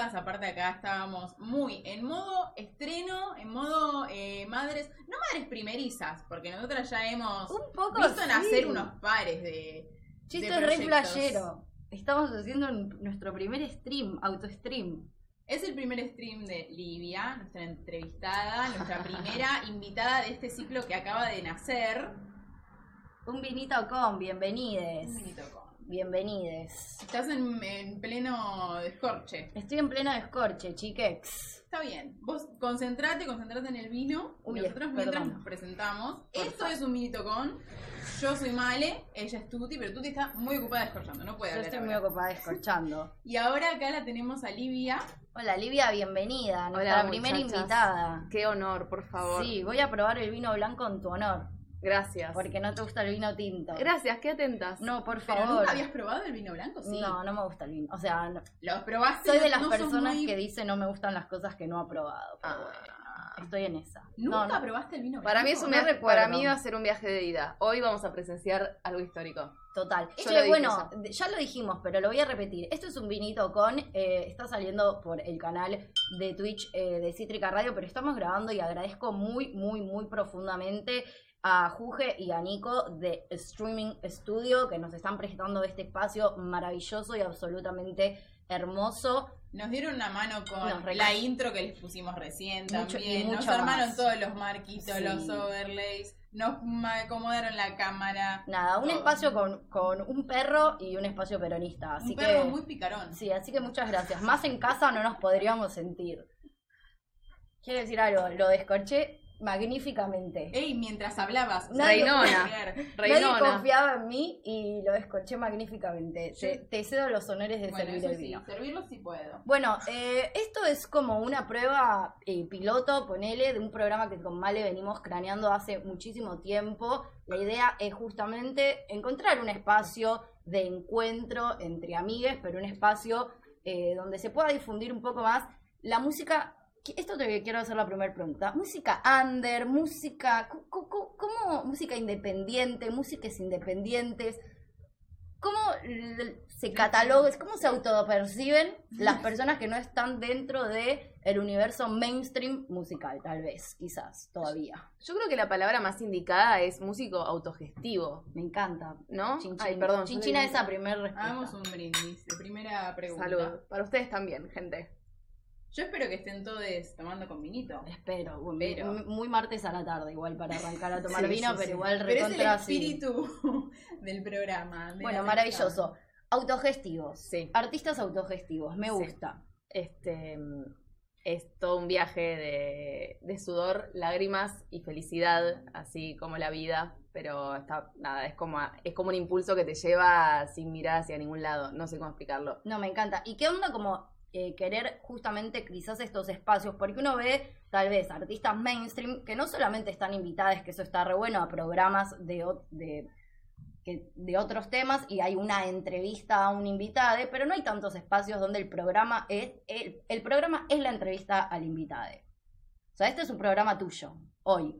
Cosas. Aparte, acá estábamos muy en modo estreno, en modo eh, madres. No madres primerizas, porque nosotras ya hemos Un poco visto sí. nacer unos pares de. Esto es re flashero. Estamos haciendo nuestro primer stream, auto-stream. Es el primer stream de Livia, nuestra entrevistada, nuestra primera invitada de este ciclo que acaba de nacer. Un vinito con, bienvenides. Un minito con. Bienvenides. Estás en, en pleno descorche. Estoy en pleno descorche, chiquex. Está bien. Vos concentrate, concentrate en el vino. Uy, y nosotros mientras perdón. nos presentamos. Por Esto favor. es un minito con. Yo soy Male, ella es Tuti, pero Tuti está muy ocupada descorchando, no puede Yo hablar estoy muy ocupada descorchando. Y ahora acá la tenemos a Livia. Hola, Livia, bienvenida. Nuestra Hola, primera muchachas. invitada. Qué honor, por favor. Sí, voy a probar el vino blanco en tu honor. Gracias. Porque no te gusta el vino tinto. Gracias, qué atentas. No, por Pero favor. nunca habías probado el vino blanco, sí. No, no me gusta el vino. O sea, no- Lo probaste. soy de las no personas muy- que dice no me gustan las cosas que no ha probado. pero Ah. bueno, estoy en esa. ¿Nunca No, no. probaste el vino blanco? Para mí, es un viaje- para mí va a ser un viaje de ida. Hoy vamos a presenciar algo histórico. Total. Yo dije bueno, de- ya lo dijimos, pero lo voy a repetir. Esto es un vinito con. eh, está saliendo por el canal de Twitch eh, de Cítrica Radio, pero estamos grabando y agradezco muy, muy, muy profundamente a Juge y a Nico de Streaming Studio que nos están prestando este espacio maravilloso y absolutamente hermoso. Nos dieron una mano con la intro que les pusimos recién Mucho- también. Nos armaron más. todos los marquitos, Sí. los overlays. Nos acomodaron la cámara. Nada, un Todo. espacio con, con un perro y un espacio peronista. Así un que. perro muy picarón. Sí, así que muchas gracias. Más en casa no nos podríamos sentir. Quiero decir algo, lo descorché magníficamente. Ey, mientras hablabas. Nadie- Reinona. Nadie Reinona. confiaba en mí y lo descorché magníficamente. Te, te cedo los honores de Bueno, servir el sí, vino. servirlo sí puedo. Bueno, eh, esto es como una prueba eh, piloto, ponele, de un programa que con Male venimos craneando hace muchísimo tiempo. La idea es justamente encontrar un espacio de encuentro entre amigues, pero un espacio eh, donde se pueda difundir un poco más la música. Esto te quiero hacer la primera pregunta. Música under, música. ¿Cómo música independiente, músicas independientes? ¿Cómo se catalogan, cómo se autoperciben las personas que no están dentro de el universo mainstream musical, tal vez, quizás, todavía? Yo creo que la palabra más indicada es músico autogestivo, Me encanta. ¿no? Chin, Ay, chin. perdón. Chinchina leí- esa primera respuesta. Hagamos un brindis. Primera pregunta. Salud. Para ustedes también, gente. Yo espero que estén todos tomando con vinito. Espero, bueno, Pero- muy, martes a la tarde igual para arrancar a tomar Sí, vino, sí, pero sí. igual Pero es el recontra espíritu del programa. de Bueno, maravilloso. Autogestivos. Sí. Artistas autogestivos, me gusta. Este mm, es todo un viaje de, de sudor, lágrimas y felicidad, así como la vida. Pero está, nada, es como, es como un impulso que te lleva sin mirar hacia ningún lado. No sé cómo explicarlo. No, me encanta. ¿Y qué onda como eh, querer justamente quizás estos espacios? Porque uno ve tal vez artistas mainstream que no solamente están invitadas, que eso está re bueno, a programas de, de, de otros temas y hay una entrevista a un invitado, pero no hay tantos espacios donde el programa es, el, programa es la entrevista al invitado. O sea, este es un programa tuyo, hoy.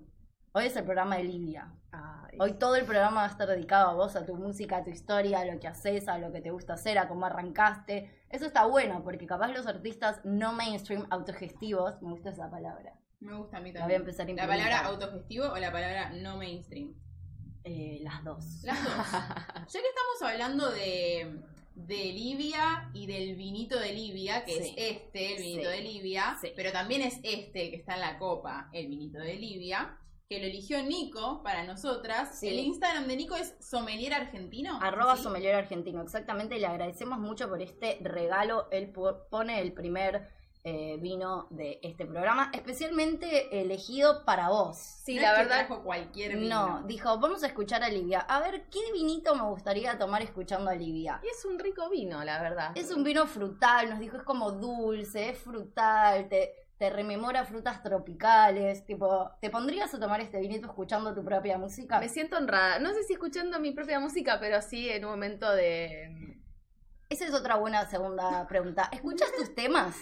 Hoy es el programa de Livia. Ay, Hoy todo el programa va a estar dedicado a vos, a tu música, a tu historia, a lo que haces, a lo que te gusta hacer, a cómo arrancaste. Eso está bueno, porque capaz los artistas no mainstream, autogestivos, me gusta esa palabra. Me gusta a mí La también. voy a empezar a ¿La palabra autogestivo o la palabra no mainstream? Eh, las dos. Las dos. ya que estamos hablando de, de Libia y del vinito de Libia, que Sí. es este, el vinito Sí. de Libia, Sí. pero también es este que está en la copa, el vinito de Libia, que lo eligió Nico para nosotras. Sí. El Instagram de Nico es sommelier argentino. Arroba ¿sí? sommelier argentino, exactamente. Le agradecemos mucho por este regalo. Él po- pone el primer eh, vino de este programa, especialmente elegido para vos. Sí, No la es que verdad. trajo cualquier vino. No, dijo, vamos a escuchar a Livia. A ver, ¿qué vinito me gustaría tomar escuchando a Livia? Y es un rico vino, la verdad. Es un vino frutal, nos dijo, es como dulce, es frutal, te, te rememora frutas tropicales. Tipo, ¿te pondrías a tomar este vinito escuchando tu propia música? Me siento honrada. No sé si escuchando mi propia música, pero sí en un momento de. Esa es otra buena segunda pregunta. ¿Escuchas tus temas?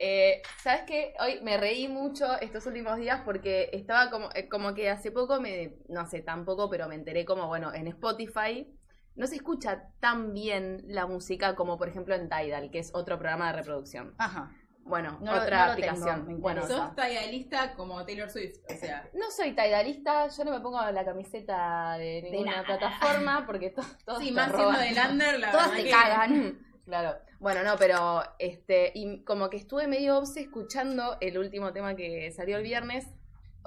Eh, ¿Sabes qué? Hoy me reí mucho estos últimos días porque estaba como, eh, como que hace poco me. No sé, tampoco, pero me enteré como, bueno, en Spotify. No se escucha tan bien la música como, por ejemplo, en Tidal, que es otro programa de reproducción. Ajá. Bueno, No otra no aplicación. tengo, bueno. Sos tallalista como Taylor Swift, o sea. No soy taidalista, yo no me pongo la camiseta de ninguna plataforma porque to- todos Sí, te más siendo roban. de Lander, la Todas verdad te que- cagan. Claro. Bueno, no, pero este, y como que estuve medio obse escuchando el último tema que salió el viernes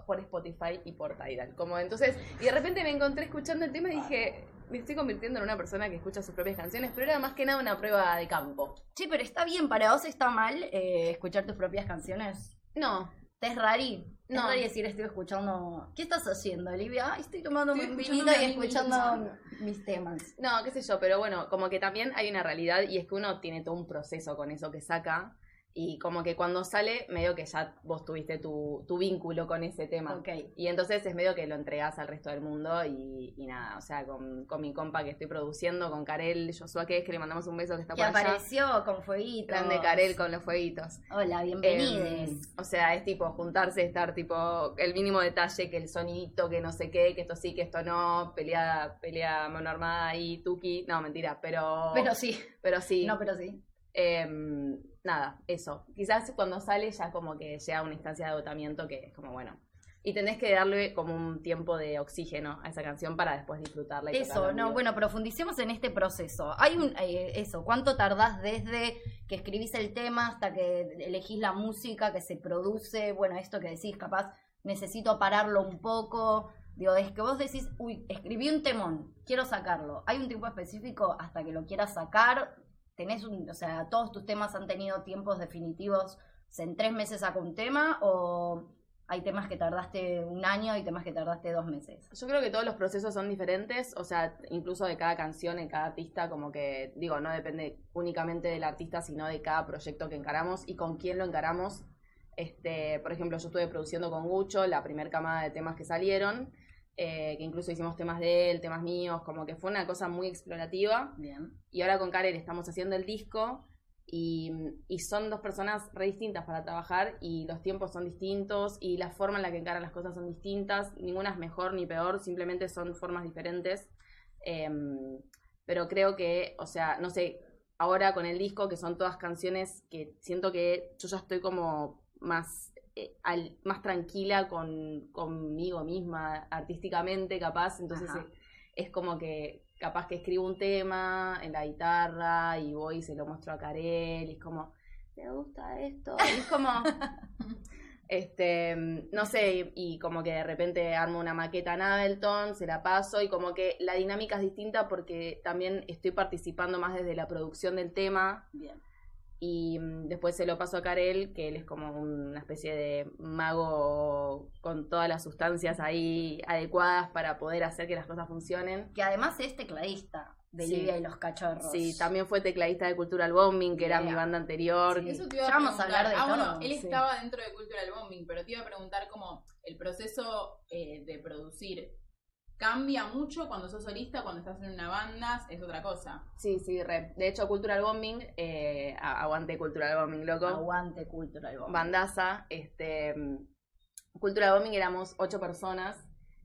por Spotify y por Tidal. Como entonces, y de repente me encontré escuchando el tema y dije, me estoy convirtiendo en una persona que escucha sus propias canciones, pero era más que nada una prueba de campo. Sí, pero está bien, para vos está mal eh, escuchar tus propias canciones. No, ¿Te es rari? No. Es rari decir estoy escuchando. ¿Qué estás haciendo, Olivia? Estoy tomando Estoy un vinito y escuchando mis temas. no, qué sé yo, pero bueno, como que también hay una realidad y es que uno tiene todo un proceso con eso que saca. Y como que cuando sale, medio que ya vos tuviste tu, tu vínculo con ese tema. Ok. Y entonces es medio que lo entregás al resto del mundo y, y nada, o sea, con, con mi compa que estoy produciendo, con Karel Joshua, que es que le mandamos un beso que está Que por allá. apareció con fueguitos. Plan de Karel con los fueguitos. Hola, bienvenides. o sea, es tipo juntarse, estar tipo el mínimo detalle, que el sonidito, que no sé qué, que esto sí, que esto no, pelea, pelea mano armada y tuki. No, mentira, pero. pero sí. pero sí. No, pero sí. Em, nada, eso. Quizás cuando sale ya como que llega a una instancia de agotamiento que es como, bueno. Y tenés que darle como un tiempo de oxígeno a esa canción para después disfrutarla. Y Eso, no, bueno, profundicemos en este proceso. Hay un, eh, eso, ¿cuánto tardás desde que escribís el tema hasta que elegís la música, que se produce? Bueno, esto que decís, capaz necesito pararlo un poco. Digo, es que vos decís, uy, escribí un temón, quiero sacarlo. ¿Hay un tiempo específico hasta que lo quieras sacar? ¿Tenés un, o sea, todos tus temas han tenido tiempos definitivos? ¿En tres meses saco un tema o hay temas que tardaste un año y temas que tardaste dos meses? Yo creo que todos los procesos son diferentes, o sea, incluso de cada canción, en cada artista, como que, digo, no depende únicamente del artista, sino de cada proyecto que encaramos y con quién lo encaramos. Este, por ejemplo, yo estuve produciendo con Gucho la primer camada de temas que salieron, eh, que incluso hicimos temas de él, temas míos, como que fue una cosa muy explorativa. Bien. Y ahora con Karen estamos haciendo el disco y, y son dos personas re distintas para trabajar y los tiempos son distintos y la forma en la que encaran las cosas son distintas. Ninguna es mejor ni peor, simplemente son formas diferentes. Em, pero creo que, o sea, no sé, ahora con el disco, que son todas canciones que siento que yo ya estoy como más, eh, al- más tranquila con, conmigo misma, artísticamente capaz, entonces eh, es como que capaz que escribo un tema en la guitarra y voy y se lo muestro a Karel y es como, ¿te gusta esto? Y es como, este, no sé, y como que de repente armo una maqueta en Ableton, se la paso y como que la dinámica es distinta porque también estoy participando más desde la producción del tema Bien. Y mm, después se lo paso a Karel, que él es como una especie de mago con todas las sustancias ahí adecuadas para poder hacer que las cosas funcionen. Que además es tecladista de Sí. Livia y los cachorros. Sí, también fue tecladista de Cultural Bombing, que era Yeah. mi banda anterior. Sí. Eso te iba a Ya vamos a hablar de ah, todo. bueno, él Sí. estaba dentro de Cultural Bombing, pero te iba a preguntar como el proceso eh, de producir cambia mucho cuando sos solista, cuando estás en una banda, es otra cosa. Sí, sí, re. De hecho, Cultural Bombing, eh, aguante Cultural Bombing, loco. Aguante Cultural Bombing. Bandaza, este. Cultural Bombing éramos ocho personas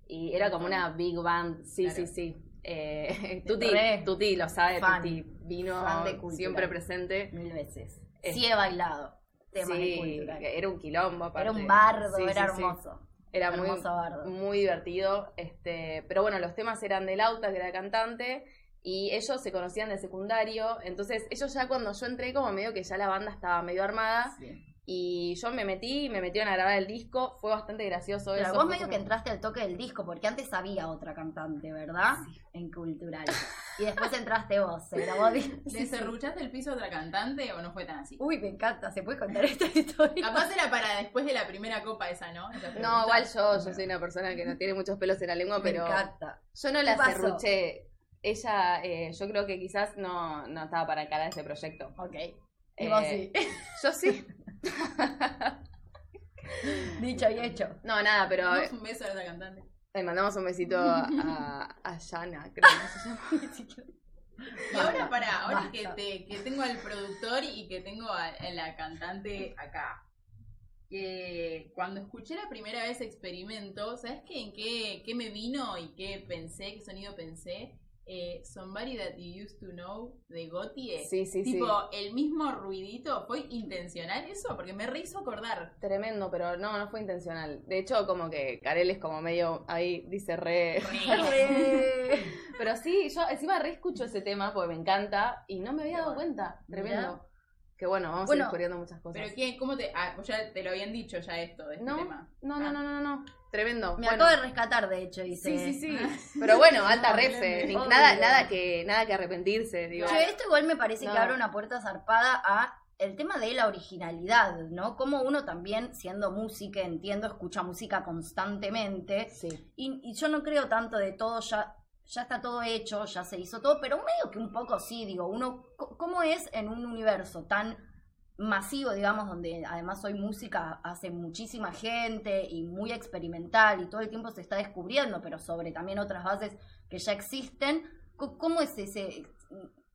y era como una big band. Sí, Claro. sí, sí. Eh, Tuti. Tuti lo sabe, Fan. Tuti vino de siempre presente. Mil veces. Es- Sí he bailado temas de Sí, Cultural. era un quilombo. aparte. Era un bardo, Sí, era sí, sí. hermoso. Era muy, muy divertido. Este, pero bueno, los temas eran de Lauta, que era cantante, y ellos se conocían de secundario. Entonces, ellos ya cuando yo entré, como medio que ya la banda estaba medio armada, Sí. Y yo me metí, me metieron a grabar el disco. Fue bastante gracioso Pero eso. vos medio como- que entraste al toque del disco, porque antes había otra cantante, ¿verdad? En Cultural. Y después entraste vos, se grabó. di- ¿Le serruchaste el piso a otra cantante o no fue tan así? Uy, me encanta, ¿se puede contar esta historia? Capaz era para después de la primera copa esa, ¿no? Esa. No, igual yo, yo soy una persona que no tiene muchos pelos en la lengua, Me pero encanta. yo no la cerruché. Ella, eh, yo creo que quizás no, no estaba para encarar ese proyecto. Ok. Eh, Y vos sí. Yo sí. Dicho y hecho. No, nada, pero Damos un beso a esa cantante. le mandamos un besito a, a Yana, creo que se llama. Y ahora para, ahora que, te, que tengo al productor y que tengo a, a la cantante acá. Que cuando escuché la primera vez experimento, ¿sabes qué? ¿En qué, qué me vino y qué pensé? ¿Qué sonido pensé? Eh, Somebody That You Used to Know de Gotie. Sí, sí, sí. tipo, el mismo ruidito, ¿fue intencional eso? Porque me rehizo acordar. Tremendo, pero no, no fue intencional. De hecho, como que Karel es como medio, ahí dice re... Re. Pero sí, yo encima re escucho ese tema porque me encanta y no me había dado cuenta. Tremendo. Que bueno, vamos Bueno, a ir descubriendo muchas cosas. Pero ¿quién, ¿cómo te...? Ah, ya te lo habían dicho ya esto de este No, tema. no, no, Ah. no, no, no. Tremendo. Me Bueno, acabo de rescatar, de hecho, dice. Sí, sí, sí. Pero bueno, alta refe. nada, nada que, nada que arrepentirse, digo. Esto igual me parece No. que abre una puerta zarpada a el tema de la originalidad, ¿no? Como uno también, siendo música, entiendo, escucha música constantemente. Sí. Y, y yo no creo tanto de todo, ya, ya está todo hecho, ya se hizo todo, pero medio que un poco sí, digo, uno, ¿cómo es en un universo tan masivo, digamos, donde además hoy música hace muchísima gente y muy experimental y todo el tiempo se está descubriendo, pero sobre también otras bases que ya existen, ¿cómo es ese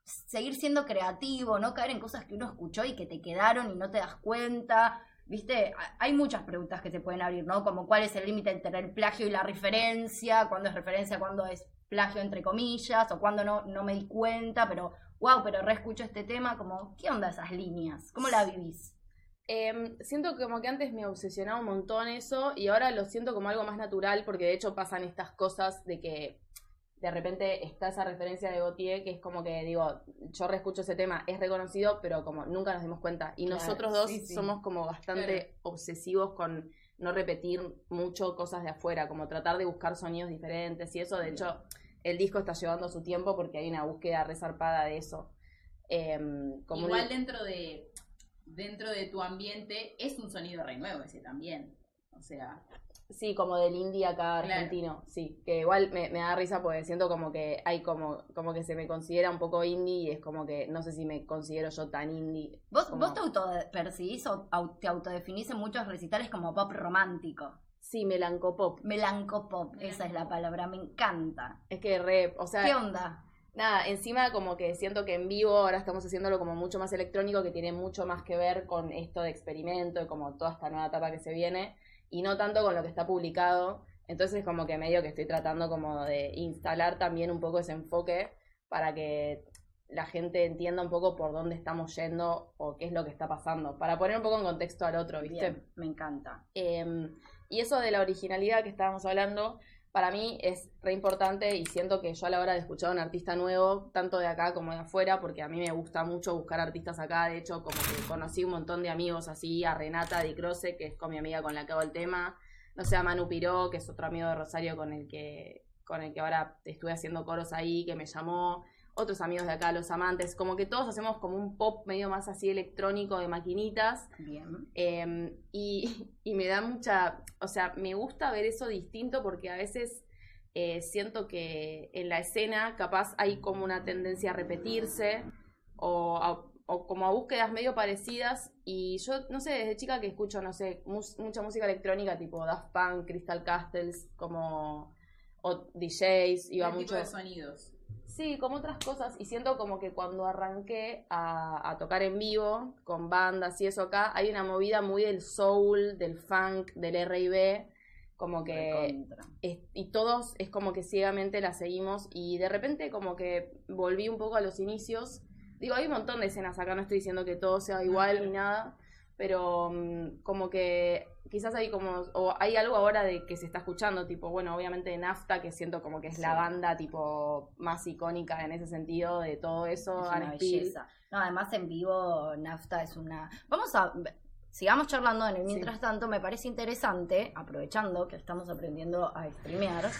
seguir siendo creativo, no caer en cosas que uno escuchó y que te quedaron y no te das cuenta? Viste, Ha- hay muchas preguntas que se pueden abrir, ¿no? Como cuál es el límite entre el plagio y la referencia, cuándo es referencia, cuándo es plagio entre comillas, o cuándo no, no me di cuenta, pero wow, pero reescucho este tema, como, ¿qué onda esas líneas? ¿Cómo la vivís? Em, siento como que antes me obsesionaba un montón eso y ahora lo siento como algo más natural porque de hecho pasan estas cosas de que de repente está esa referencia de Gautier que es como que digo, yo reescucho ese tema, es reconocido, pero como nunca nos dimos cuenta. Y Claro, nosotros dos sí, sí. somos como bastante obsesivos con no repetir mucho cosas de afuera, como tratar de buscar sonidos diferentes y eso. De hecho, el disco está llevando su tiempo porque hay una búsqueda resarpada de eso. Em, como un- Igual dentro de dentro de tu ambiente es un sonido re nuevo ese también. O sea, Sí, como del indie acá Claro. argentino, sí. Que igual me, me da risa porque siento como que hay como, como que se me considera un poco indie y es como que no sé si me considero yo tan indie. ¿Vos, como- vos te autopercibís o te autodefinís en muchos recitales como pop romántico? Sí, melancopop. Melancopop, esa es la palabra, me encanta. Es que re, o sea, ¿Qué onda? nada, encima como que siento que en vivo ahora estamos haciéndolo como mucho más electrónico, que tiene mucho más que ver con esto de experimento y como toda esta nueva etapa que se viene, y no tanto con lo que está publicado. Entonces como que medio que estoy tratando como de instalar también un poco ese enfoque para que la gente entienda un poco por dónde estamos yendo o qué es lo que está pasando, para poner un poco en contexto al otro, ¿viste? Bien, me encanta. Eh, y eso de la originalidad que estábamos hablando, para mí es re importante y siento que yo a la hora de escuchar a un artista nuevo, tanto de acá como de afuera, porque a mí me gusta mucho buscar artistas acá, de hecho como que conocí un montón de amigos así, a Renata Di Croce, que es con mi amiga con la que hago el tema, no sé, a Manu Piró, que es otro amigo de Rosario con el que, con el que ahora estuve haciendo coros ahí, que me llamó, otros amigos de acá, los amantes, como que todos hacemos como un pop medio más así electrónico de maquinitas. Bien. Eh, y, y me da mucha, o sea, me gusta ver eso distinto porque a veces eh, siento que en la escena capaz hay como una tendencia a repetirse o, a- o como a búsquedas medio parecidas y yo, no sé, desde chica que escucho, no sé, mus- mucha música electrónica tipo Daft Punk, Crystal Castles, como o DJs, iba ¿qué tipo mucho... de sonidos? Sí, como otras cosas. Y siento como que cuando arranqué a, a tocar en vivo con bandas y eso acá, hay una movida muy del soul, del funk, del R&B, como que... Es- y todos es como que ciegamente la seguimos y de repente como que volví un poco a los inicios. Digo, hay un montón de escenas acá, no estoy diciendo que todo sea igual ni nada, pero mm, como que quizás hay como, o hay algo ahora de que se está escuchando, tipo, bueno, obviamente Nafta, que siento como que es la banda tipo más icónica en ese sentido de todo eso, Es una belleza. No, además en vivo Nafta es una... Vamos a... Sigamos charlando en el Sí. mientras tanto, me parece interesante, aprovechando que estamos aprendiendo a streamear,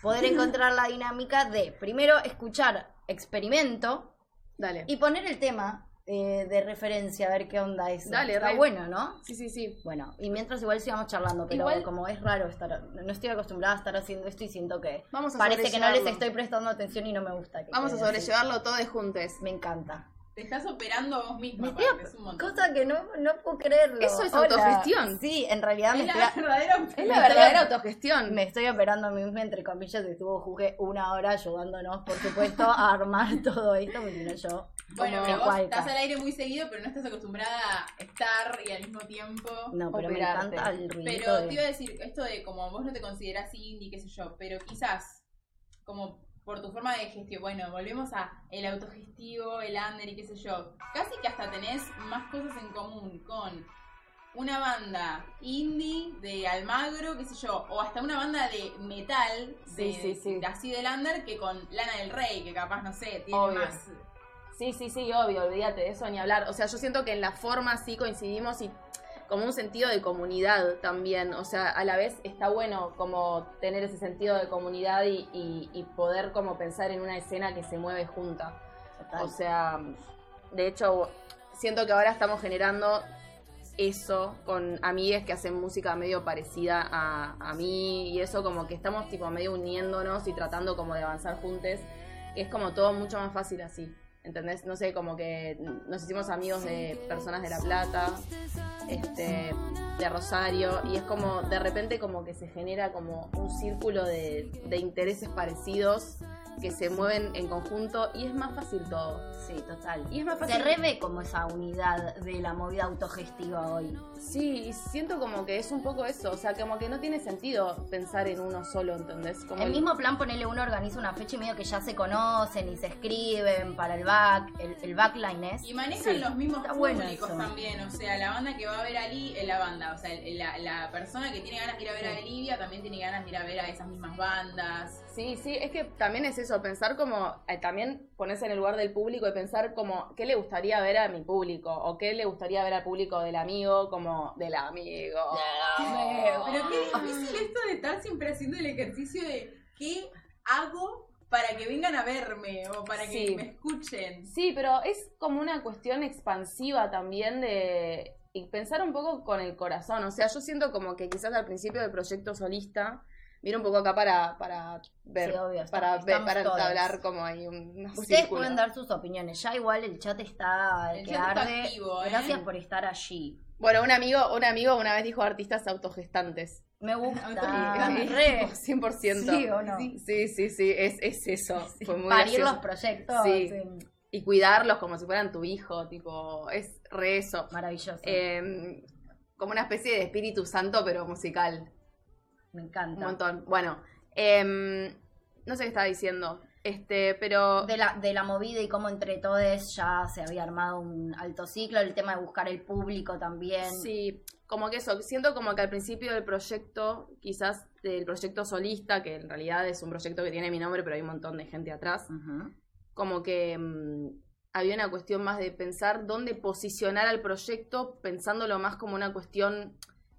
poder encontrar la dinámica de primero escuchar experimento Dale. y poner el tema eh, de referencia, a ver qué onda es. Dale, Está re. bueno, ¿no? Sí, sí, sí. Bueno, y mientras igual sigamos charlando, pero Igual- como es raro estar, no estoy acostumbrada a estar haciendo esto y siento que Vamos a parece que no les estoy prestando atención y no me gusta. que Vamos a así. sobrellevarlo todo de juntes. Me encanta. Te estás operando vos misma, Me es un montón. Cosa que no, no puedo creerlo. Eso es Hola. autogestión. Sí, en realidad me Es estoy, la verdadera Es Me la estoy- verdadera autogestión. me estoy operando a mí misma, entre comillas, y estuvo Juge una hora ayudándonos, por supuesto, a armar todo esto, porque no yo. Bueno, pero vos cualca. estás al aire muy seguido, pero no estás acostumbrada a estar y al mismo tiempo. No, pero Operarte. me encanta el ruidito Pero de... te iba a decir, esto de como vos no te considerás indie, qué sé yo, pero quizás, como por tu forma de gestión, bueno, volvemos a el autogestivo, el under y qué sé yo, casi que hasta tenés más cosas en común con una banda indie de Almagro, qué sé yo, o hasta una banda de metal, de, Sí, sí, sí. de- así del under, que con Lana del Rey, que capaz, no sé, tiene Obvio. más... Sí, sí, sí, obvio, olvídate de eso ni hablar. O sea, yo siento que en la forma sí coincidimos y como un sentido de comunidad también. O sea, a la vez está bueno como tener ese sentido de comunidad y, y- y poder como pensar en una escena que se mueve junta. Total. O sea, de hecho, siento que ahora estamos generando eso con amigues que hacen música medio parecida a, a mí y eso como que estamos tipo medio uniéndonos y tratando como de avanzar juntos. Es como todo mucho más fácil así. ¿Entendés? No sé, como que nos hicimos amigos de personas de La Plata, este, de Rosario, y es como, de repente como que se genera como un círculo de, de intereses parecidos que se mueven en conjunto y es más fácil todo. Sí, total. Y es más Se fácil. revé como esa unidad de la movida autogestiva hoy. Sí, y siento como que es un poco eso, o sea, como que no tiene sentido pensar en uno solo, ¿entendés? Como El mismo plan, ponele uno organiza una fecha y medio que ya se conocen y se escriben para el back, el, el backline es. Y manejan Sí, los mismos está públicos también, o sea, la banda que va a ver a Li, eh, la banda, o sea, el- la, la persona que tiene ganas de ir a ver a Olivia también tiene ganas de ir a ver a esas mismas bandas. Sí, sí, es que también es eso, pensar como, eh, también ponerse en el lugar del público y pensar como, ¿qué le gustaría ver a mi público? O qué le gustaría ver al público del amigo, como del amigo. Pero qué difícil esto de estar siempre haciendo el ejercicio de qué hago para que vengan a verme o para que Sí. me escuchen. Sí, pero es como una cuestión expansiva también de y pensar un poco con el corazón. O sea, yo siento como que quizás al principio del proyecto solista, mira un poco acá para, para ver, Sí, obvio, está- para, ver, para entablar como ahí un Ustedes pueden dar sus opiniones. Ya igual el chat está El que chat está arde. activo, ¿eh? Gracias por estar allí. Bueno, un amigo, un amigo una vez dijo artistas autogestantes. Me gusta. Re. 100%. Sí o no. Sí, sí, sí, es, es eso. Fue muy Parir gracioso. los proyectos. Sí. sí, Y cuidarlos como si fueran tu hijo, tipo, es re eso. Maravilloso. Eh, como una especie de espíritu santo, pero musical. Me Un encanta. montón. Bueno, em, no sé qué estaba diciendo. Este, pero. De la, de la movida y cómo entre todos ya se había armado un alto ciclo, el tema de buscar el público también. Sí, como que eso, siento como que al principio del proyecto, quizás del proyecto solista, que en realidad es un proyecto que tiene mi nombre, pero hay un montón de gente atrás, como que mm, había una cuestión más de pensar dónde posicionar al proyecto, pensándolo más como una cuestión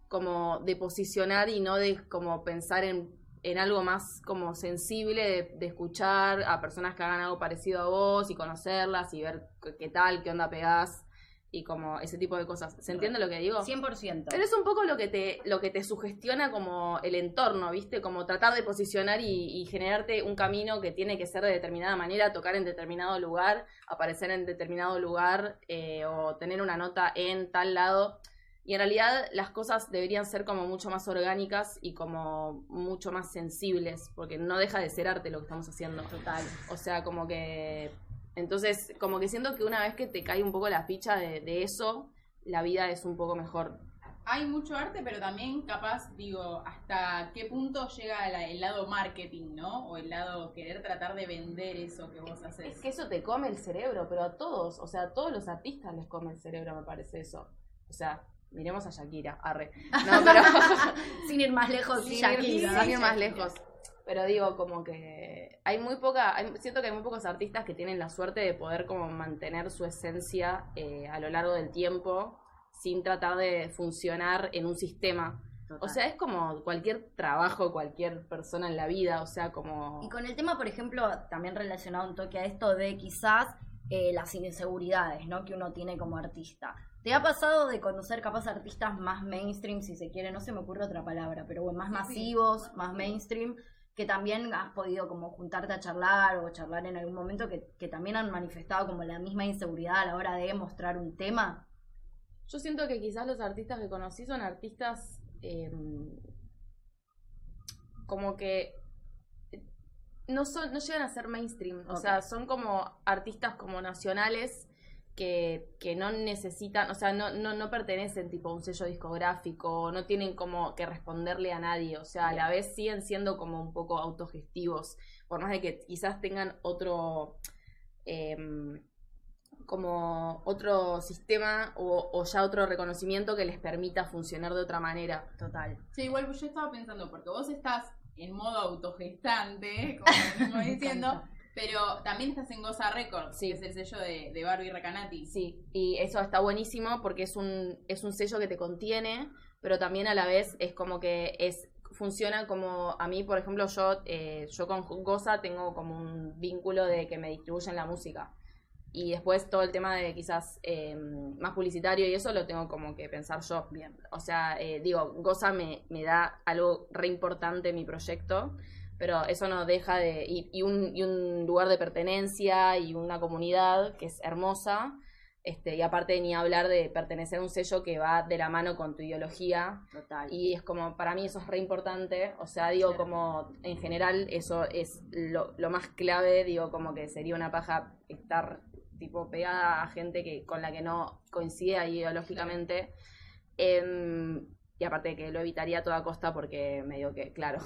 como de posicionar y no de como pensar en, en algo más como sensible de, de escuchar a personas que hagan algo parecido a vos y conocerlas y ver qué, tal, qué onda pegás y como ese tipo de cosas. ¿Se entiende lo que digo? 100%. Pero es un poco lo que te, lo que te sugestiona como el entorno, ¿viste? Como tratar de posicionar y, y generarte un camino que tiene que ser de determinada manera, tocar en determinado lugar, aparecer en determinado lugar eh, o tener una nota en tal lado. Y en realidad las cosas deberían ser como mucho más orgánicas y como mucho más sensibles, porque no deja de ser arte lo que estamos haciendo. Total. O sea, como que... Entonces, como que siento que una vez que te cae un poco la ficha de, de eso, la vida es un poco mejor. Hay mucho arte, pero también capaz, digo, hasta qué punto llega la- el lado marketing, ¿no? O el lado querer tratar de vender eso que vos haces. Es que eso te come el cerebro, pero a todos, o sea, a todos los artistas les come el cerebro, me parece eso. O sea, miremos a Shakira, arre. No, pero... Sin ir más lejos, sin ir- sin ir más lejos. Pero digo, como que hay muy poca, hay- siento que hay muy pocos artistas que tienen la suerte de poder como mantener su esencia eh, a lo largo del tiempo sin tratar de funcionar en un sistema. O sea, es como cualquier trabajo, cualquier persona en la vida, o sea, como... Y con el tema, por ejemplo, también relacionado un toque a esto de quizás eh, las inseguridades, ¿no? Que uno tiene como artista. ¿Te ha pasado de conocer capaz artistas más mainstream, si se quiere? No se me ocurre otra palabra, pero bueno, más masivos, más mainstream, que también has podido como juntarte a charlar o charlar en algún momento que, que también han manifestado como la misma inseguridad a la hora de mostrar un tema? Yo siento que quizás los artistas que conocí son artistas em, como que no son, no llegan a ser mainstream. O sea, son como artistas como nacionales que, que no necesitan, o sea, no, no, no pertenecen tipo a un sello discográfico, no tienen como que responderle a nadie. O sea, a la vez siguen siendo como un poco autogestivos. Por más de que quizás tengan otro. Em, como otro sistema o, o, ya otro reconocimiento que les permita funcionar de otra manera. Total. Sí, igual yo estaba pensando, porque vos estás en modo autogestante, como estamos diciendo, pero también estás en Goza Records, Sí. que es el sello de, de Barbie Recanati. Sí, y eso está buenísimo porque es un, es un sello que te contiene, pero también a la vez es como que es funciona como a mí, por ejemplo, yo eh, yo con Goza tengo como un vínculo de que me distribuyen la música. Y después todo el tema de quizás eh, más publicitario y eso lo tengo como que pensar yo. Bien. O sea, eh, digo, Goza me, me da algo re importante en mi proyecto, pero eso no deja de... Y, y un, y un lugar de pertenencia y una comunidad que es hermosa. Este, y aparte ni hablar de pertenecer a un sello que va de la mano con tu ideología. Total. Y es como, para mí eso es re importante. O sea, digo, Claro. como en general eso es lo, lo más clave. Digo, como que sería una paja estar tipo pegada a gente que con la que no coincide ideológicamente. Em, y aparte que lo evitaría a toda costa porque medio que, claro.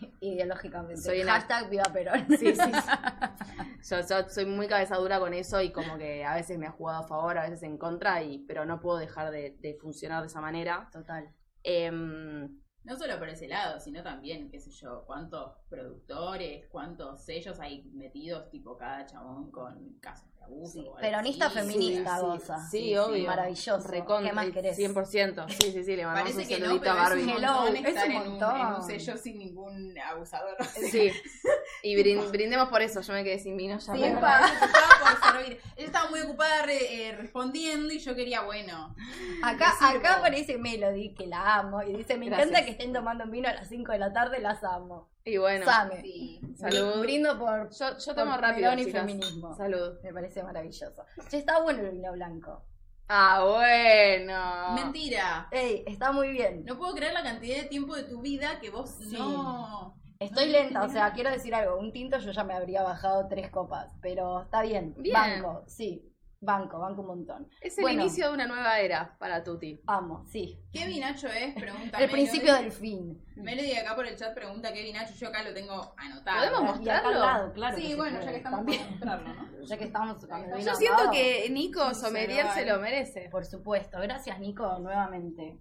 Ideológicamente. Soy una- Hashtag viva Perón. Sí, sí. sí. Yo, yo soy muy cabeza dura con eso y como que a veces me ha jugado a favor, a veces en contra, y, pero no puedo dejar de, de funcionar de esa manera. Total. Em, No solo por ese lado, sino también, qué sé yo, cuántos productores, cuántos sellos hay metidos, tipo cada chabón con casos de abuso. Sí, o algo peronista así. feminista, sí, Goza. Sí, Sí, obvio. maravilloso. Recontra, ¿Qué más querés? 100%. Sí, sí, sí, le mandamos Parece un que no, saludito pero a es Barbie. un Hello, montón es estar un en, un, montón. en un sello sin ningún abusador. Sí. Y brin- brindemos por eso, yo me quedé sin vino ya. Sí, estaba por servir. Ella estaba muy ocupada re- eh, respondiendo y yo quería, bueno. Acá, acá aparece Melody, que la amo, y dice, me Gracias. encanta que estén tomando vino a las 5 de la tarde, las amo. Y bueno, Same. Sí. Salud. Brindo por... yo, yo tomo por rápido, y feminismo. Salud. Me parece maravilloso. Che, está bueno el vino blanco. Ah, bueno. Mentira. Ey, está muy bien. No puedo creer la cantidad de tiempo de tu vida que vos Sí. no. Estoy lenta, o sea, quiero decir algo. Un tinto yo ya me habría bajado tres copas, pero está bien. Bien. Banco, sí. Banco, banco un montón. Es el Bueno. inicio de una nueva era para Tuti. Amo, sí. ¿Qué vinacho es? Pregunta El Melody. principio del fin. Melody acá por el chat pregunta qué vinacho. Yo acá lo tengo anotado. ¿Podemos Y acá al mostrarlo? lado, claro. Sí, bueno, ya que estamos mostrarlo, ¿no? Ya que estamos Yo siento que Nico Somerier se lo merece. Por supuesto. Gracias, Nico, nuevamente.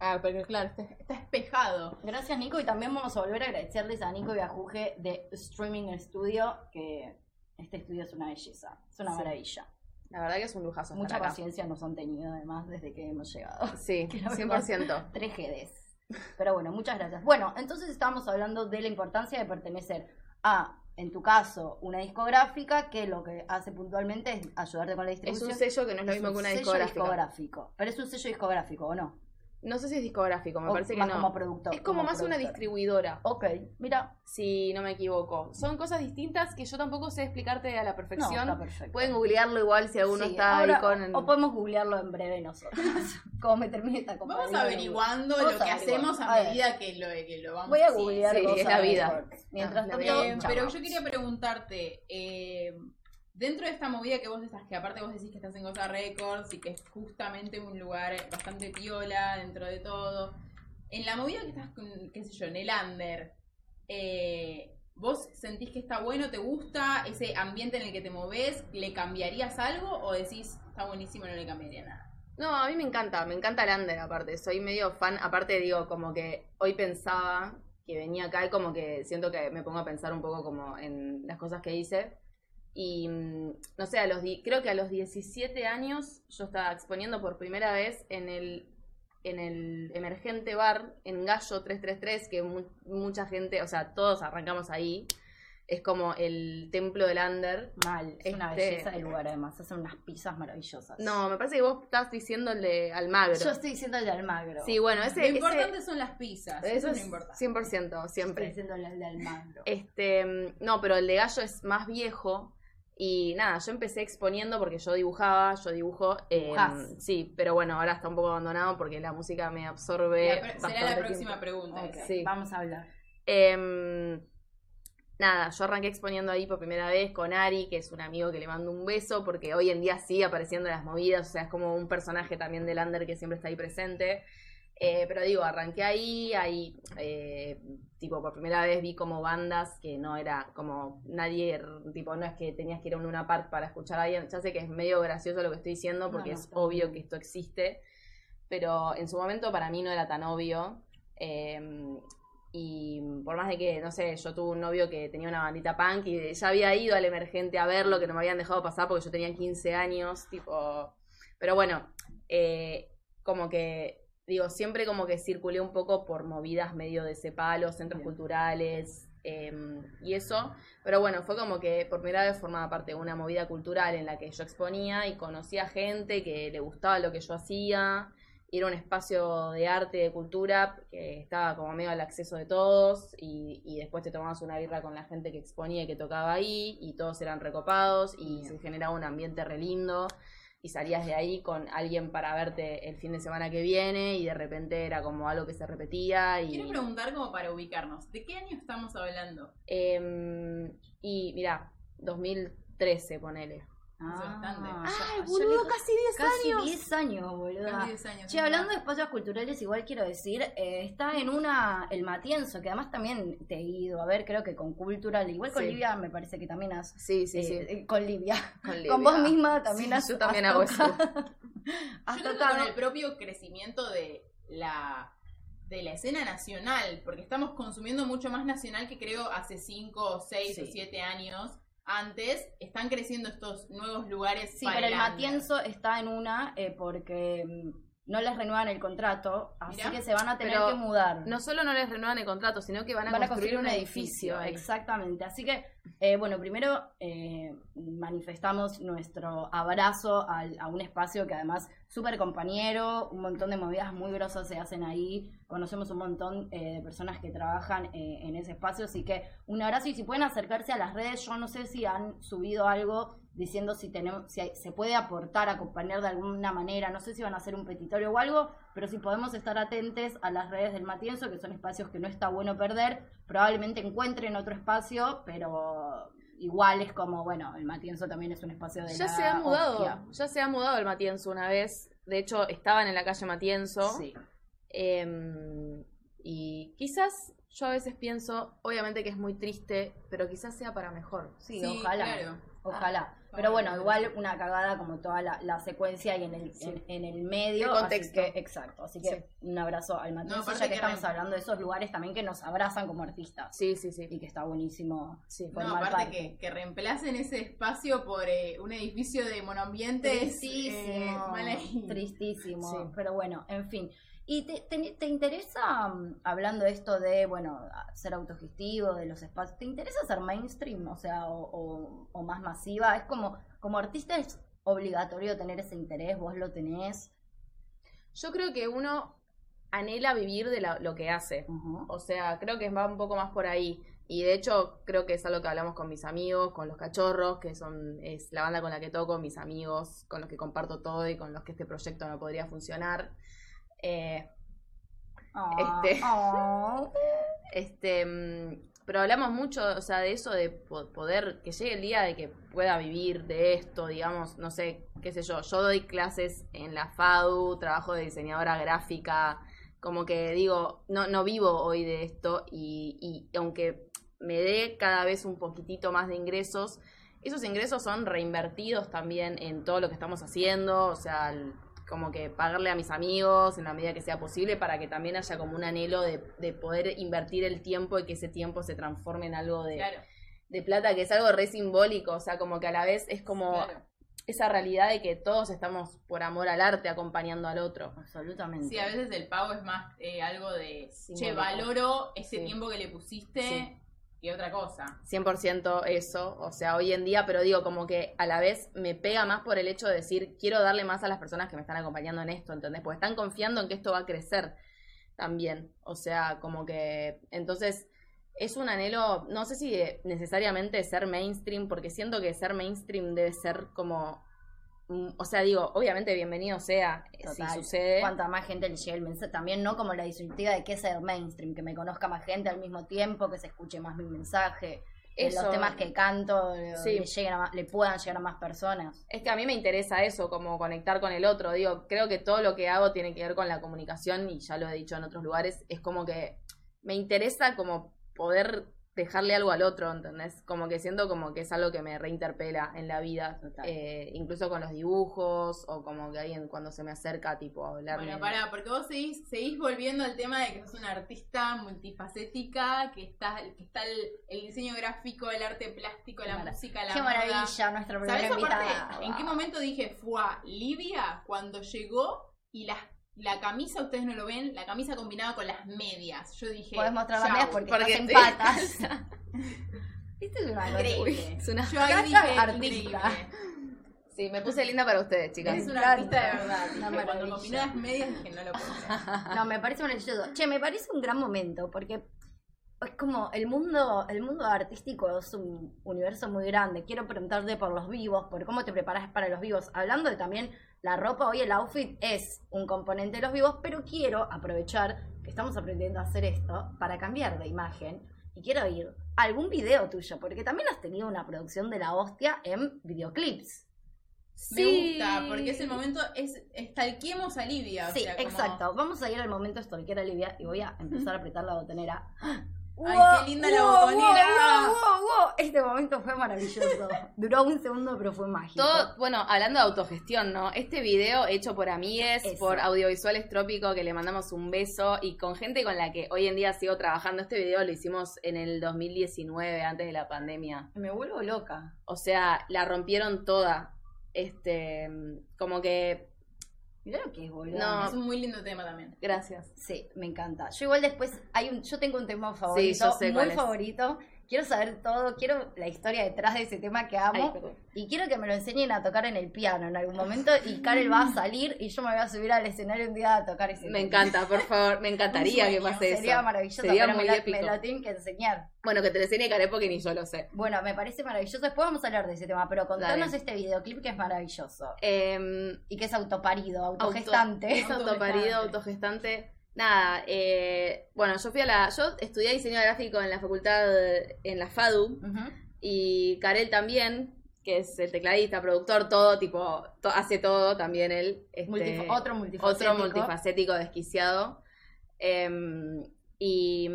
Ah, porque claro, Está espejado. Gracias, Nico. Y también vamos a volver a agradecerles a Nico y a Juge de Streaming Studio, que este estudio es una belleza. Es una Sí. maravilla. La verdad que es un lujazo estar Mucha acá. paciencia nos han tenido, además, desde que hemos llegado. Sí, Que la verdad- 100%. 3 GDs. Pero bueno, muchas gracias. Bueno, entonces estábamos hablando de la importancia de pertenecer a, en tu caso, una discográfica que lo que hace puntualmente es ayudarte con la Es distribución. un sello que no es lo Es mismo que una sello discográfica. discográfico. Pero es un sello discográfico, ¿o no? No sé si es discográfico, me O parece que no. como productor. es como, más una productora. distribuidora, Ok, mira. si no me equivoco. Son cosas distintas que yo tampoco sé explicarte a la No, perfección. está perfecto. Pueden googlearlo igual si alguno Sí, está ahora- ahí con... O podemos googlearlo en breve nosotros. como me termine esta Vamos averiguando lo que hacemos A a medida que lo, que lo vamos Voy a googlear Sí, es la vida. Records. Mientras Ah, la tanto, vida. Eh, pero yo quería preguntarte, eh, dentro de esta movida que vos estás, que aparte vos decís que estás en Goza Records y que es justamente un lugar bastante piola dentro de todo, en la movida que estás, con, qué sé yo, en el under, eh, ¿vos sentís que está bueno, te gusta ese ambiente en el que te moves? ¿Le cambiarías algo o decís, está buenísimo, no le cambiaría nada? No, a mí me encanta, me encanta el under aparte, soy medio fan, aparte digo, como que hoy pensaba que venía acá y como que siento que me pongo a pensar un poco como en las cosas que hice. Y mm, no sé, a los di- creo que a los 17 años yo estaba exponiendo por primera vez en el en el emergente bar, en Gallo 333, que mu- mucha gente, o sea, todos arrancamos ahí. Es como el templo del under. Mal, es una Este- belleza de lugar además, hacen unas pizzas maravillosas. No, me parece que vos estás diciendo el de Almagro. Yo estoy diciendo el de Almagro. Sí, bueno, ese, Lo ese- importante son las pizzas. Eso, eso es importante. 100%, Estoy siempre. diciendo el de Almagro. Este, mm, no, pero el de Gallo es más viejo. Y nada, yo empecé exponiendo porque yo dibujaba, yo dibujo. eh, sí, pero bueno, ahora está un poco abandonado porque la música me absorbe. La será la próxima tiempo. pregunta. Sí. Vamos a hablar. Em, nada, yo arranqué exponiendo ahí por primera vez con Ari, que es un amigo que le mando un beso, porque hoy en día sigue apareciendo en las movidas, o sea, es como un personaje también del under que siempre está ahí presente. Eh, pero digo, arranqué ahí, ahí, eh, tipo, por primera vez vi como bandas que no era como nadie, tipo, no es que tenías que ir a un Luna Park para escuchar a alguien, ya sé que es medio gracioso lo que estoy diciendo porque No, no, es obvio que esto existe, pero en su momento para mí no era tan obvio. eh, y por más de que, no sé, yo tuve un novio que tenía una bandita punk y ya había ido al emergente a verlo, que no me habían dejado pasar porque yo tenía 15 años, tipo... Pero bueno, eh, como que, digo, siempre como que circulé un poco por movidas medio de ese palo, centros Bien. culturales eh, y eso. Pero bueno, fue como que por primera vez formaba parte de una movida cultural en la que yo exponía y conocía gente que le gustaba lo que yo hacía. Era un espacio de arte, de cultura, que estaba como medio al acceso de todos. Y, y después te tomabas una birra con la gente que exponía y que tocaba ahí. Y todos eran recopados. Y Bien. se generaba un ambiente re lindo. Y salías de ahí con alguien para verte el fin de semana que viene. Y de repente era como algo que se repetía. Y, Quiero preguntar como para ubicarnos. ¿De qué año estamos hablando? Em, y mira, 2013, ponele. Bastante. ya- ¡Ay, ya boludo! Casi 10 Casi años. 10 años, boludo. Casi 10 años. Che, hablando de espacios culturales, igual quiero decir, eh, está en una, el Matienzo, que además también te he ido a ver, creo que con Cultural, igual con Sí. Livia me parece que también has, Sí, sí, eh, sí. eh, con Livia, Con, vos misma también Sí, has yo también has hago eso. has Yo creo que con el propio crecimiento de la de la escena nacional, porque estamos consumiendo mucho más nacional que creo hace 5, 6 o Sí. 7 años antes, están creciendo estos nuevos lugares. Sí, para pero el. Matienzo está en una eh, porque mm, no les renuevan el contrato, así Mirá. que se van a tener que mudar. No solo no les renuevan el contrato, sino que van a, construir, un edificio. Exactamente. Así que, eh, bueno, primero eh, manifestamos nuestro abrazo al- a un espacio que además súper compañero, un montón de movidas muy grosas se hacen ahí, conocemos un montón eh, de personas que trabajan eh, en ese espacio, así que un abrazo y si pueden acercarse a las redes, yo no sé si han subido algo diciendo si tenemos si hay- se puede aportar, acompañar de alguna manera, no sé si van a hacer un petitorio o algo, pero si podemos estar atentos a las redes del Matienzo, que son espacios que no está bueno perder, probablemente encuentren otro espacio, pero igual es como, bueno, el Matienzo también es un espacio de Ya la se ha mudado, hostia. ya se ha mudado el Matienzo una vez. De hecho, estaban en la calle Matienzo. Sí. Em, y quizás yo a veces pienso, obviamente que es muy triste, pero quizás sea para mejor. Sí, Sí, ojalá. claro. Ojalá. Ah, Pero bueno, igual una cagada como toda la, la secuencia y en el, Sí. en, en el medio. El contexto. Así que, exacto. Así que Sí. un abrazo al Matienzo, aparte ya que que estamos hablando de esos lugares también que nos abrazan como artistas. Sí, sí, sí. Y que está buenísimo Sí. No, formar aparte parte. que, que reemplacen ese espacio por eh, un edificio de monoambiente es, eh, Tristísimo. mal ahí. Tristísimo. Sí. Pero bueno, en fin. ¿Y te, te- te interesa, mm, hablando de esto de, bueno, ser autogestivo, de los espacios, ¿te interesa ser mainstream? O sea, o, o- o más masiva. Es como, como artista es obligatorio tener ese interés, vos lo tenés. Yo creo que uno anhela vivir de la- lo que hace. O sea, creo que va un poco más por ahí. Y de hecho, creo que es algo que hablamos con mis amigos, con los cachorros, que son es la banda con la que toco, mis amigos, con los que comparto todo y con los que este proyecto no podría funcionar. Eh, Este- este, mm, pero hablamos mucho, o sea, de eso de po- poder que llegue el día de que pueda vivir de esto, digamos, no sé, qué sé yo. Yo doy clases en la FADU, trabajo de diseñadora gráfica, como que digo, no, no vivo hoy de esto y, y aunque me dé cada vez un poquitito más de ingresos, esos ingresos son reinvertidos también en todo lo que estamos haciendo, o sea, el- como que pagarle a mis amigos en la medida que sea posible para que también haya como un anhelo de, de poder invertir el tiempo y que ese tiempo se transforme en algo de, Claro, de plata, que es algo re simbólico, o sea, como que a la vez es como claro. esa realidad de que todos estamos por amor al arte acompañando al otro. Absolutamente. Sí, a veces el pago es más eh, algo de, che, valoro ese Sí. tiempo que le pusiste Sí. Que otra cosa. 100% eso, o sea, hoy en día, pero digo, como que a la vez me pega más por el hecho de decir, quiero darle más a las personas que me están acompañando en esto, ¿entendés? Porque están confiando en que esto va a crecer también, o sea, como que, entonces, es un anhelo, no sé si necesariamente ser mainstream, porque siento que ser mainstream debe ser como, o sea, digo, obviamente bienvenido sea, eh, Total. si sucede. Cuanta más gente le llegue el mensaje, también no como la disyuntiva de que ser mainstream, que me conozca más gente al mismo tiempo, que se escuche más mi mensaje, Eso. los temas que canto Sí. le, lleguen a más- le puedan llegar a más personas. Es que a mí me interesa eso, como conectar con el otro. Digo, creo que todo lo que hago tiene que ver con la comunicación y ya lo he dicho en otros lugares. Es como que me interesa como poder dejarle algo al otro, ¿entendés? Como que siento como que es algo que me reinterpela en la vida. Total. Eh, incluso con los dibujos o como que alguien cuando se me acerca, tipo, a hablarme. Bueno, pará, porque vos seguís, seguís volviendo al tema de que sos una artista multifacética, que está, que está el, el diseño gráfico, el arte plástico, la Mara- música, la Qué moda. maravilla, nuestra primera ¿Sabes aparte invitada. en qué momento dije fue Livia cuando llegó y la, la camisa, ustedes no lo ven, la camisa combinaba con las medias? Yo dije. Podés mostrar las medias porque, porque estás en patas. Viste, es una. Increíble. Es una- Yo ahí Cata dije, artista. increíble. Sí, me puse linda para ustedes, chicas. Es una artista de verdad. Dije, Cuando las medias dije, no lo puedo creer. No, me parece maravilloso. Che, me parece un gran momento porque es como el mundo, el mundo artístico es un universo muy grande. Quiero preguntarte por los vivos, por cómo te preparas para los vivos. Hablando de también la ropa, hoy el outfit es un componente de los vivos, pero quiero aprovechar que estamos aprendiendo a hacer esto para cambiar de imagen. Y quiero ir a algún video tuyo, porque también has tenido una producción de la hostia en videoclips. Me gusta, porque es el momento, es estalquemos a Livia. o Sí, sea, como- exacto. Vamos a ir al momento stalker Olivia y voy a empezar a apretar la botonera. Ay, qué linda la botonera. wow, wow, wow. Este momento fue maravilloso. Duró un segundo, pero fue mágico. Todo, bueno, hablando de autogestión, ¿no? Este video hecho por amigues, Eso. por Audiovisuales Trópico, que le mandamos un beso, y con gente con la que hoy en día sigo trabajando. Este video lo hicimos en el 2019, antes de la pandemia. Me vuelvo loca. O sea, la rompieron toda. Este, como que. Mirá lo que es, boludo. No. Es un muy lindo tema también. Gracias. Sí, me encanta. Yo igual después, hay un, yo tengo un tema favorito, yo sé muy cuál es. favorito. Quiero saber todo, quiero la historia detrás de ese tema que amo. Ay. Y quiero que me lo enseñen a tocar en el piano en algún momento. Y Karel va a salir y yo me voy a subir al escenario un día a tocar ese Me tema. encanta, por favor. Me encantaría que pase eso. Sería maravilloso, Sería pero muy me, lo, épico. me lo tienen que enseñar. Bueno, que te lo enseñe Care porque ni yo lo sé. Bueno, me parece maravilloso. Después vamos a hablar de ese tema, pero contanos Dale. este videoclip que es maravilloso. Em, Y que es autoparido, Auto- autogestante. Es autoparido, autogestante. Nada, eh, bueno, yo fui a la. Yo estudié diseño gráfico en la facultad, en la FADU, y Karel también, que es el tecladista, productor, todo, tipo, to- hace todo también él. este, Multif- otro multifacético. otro multifacético desquiciado. Em, y,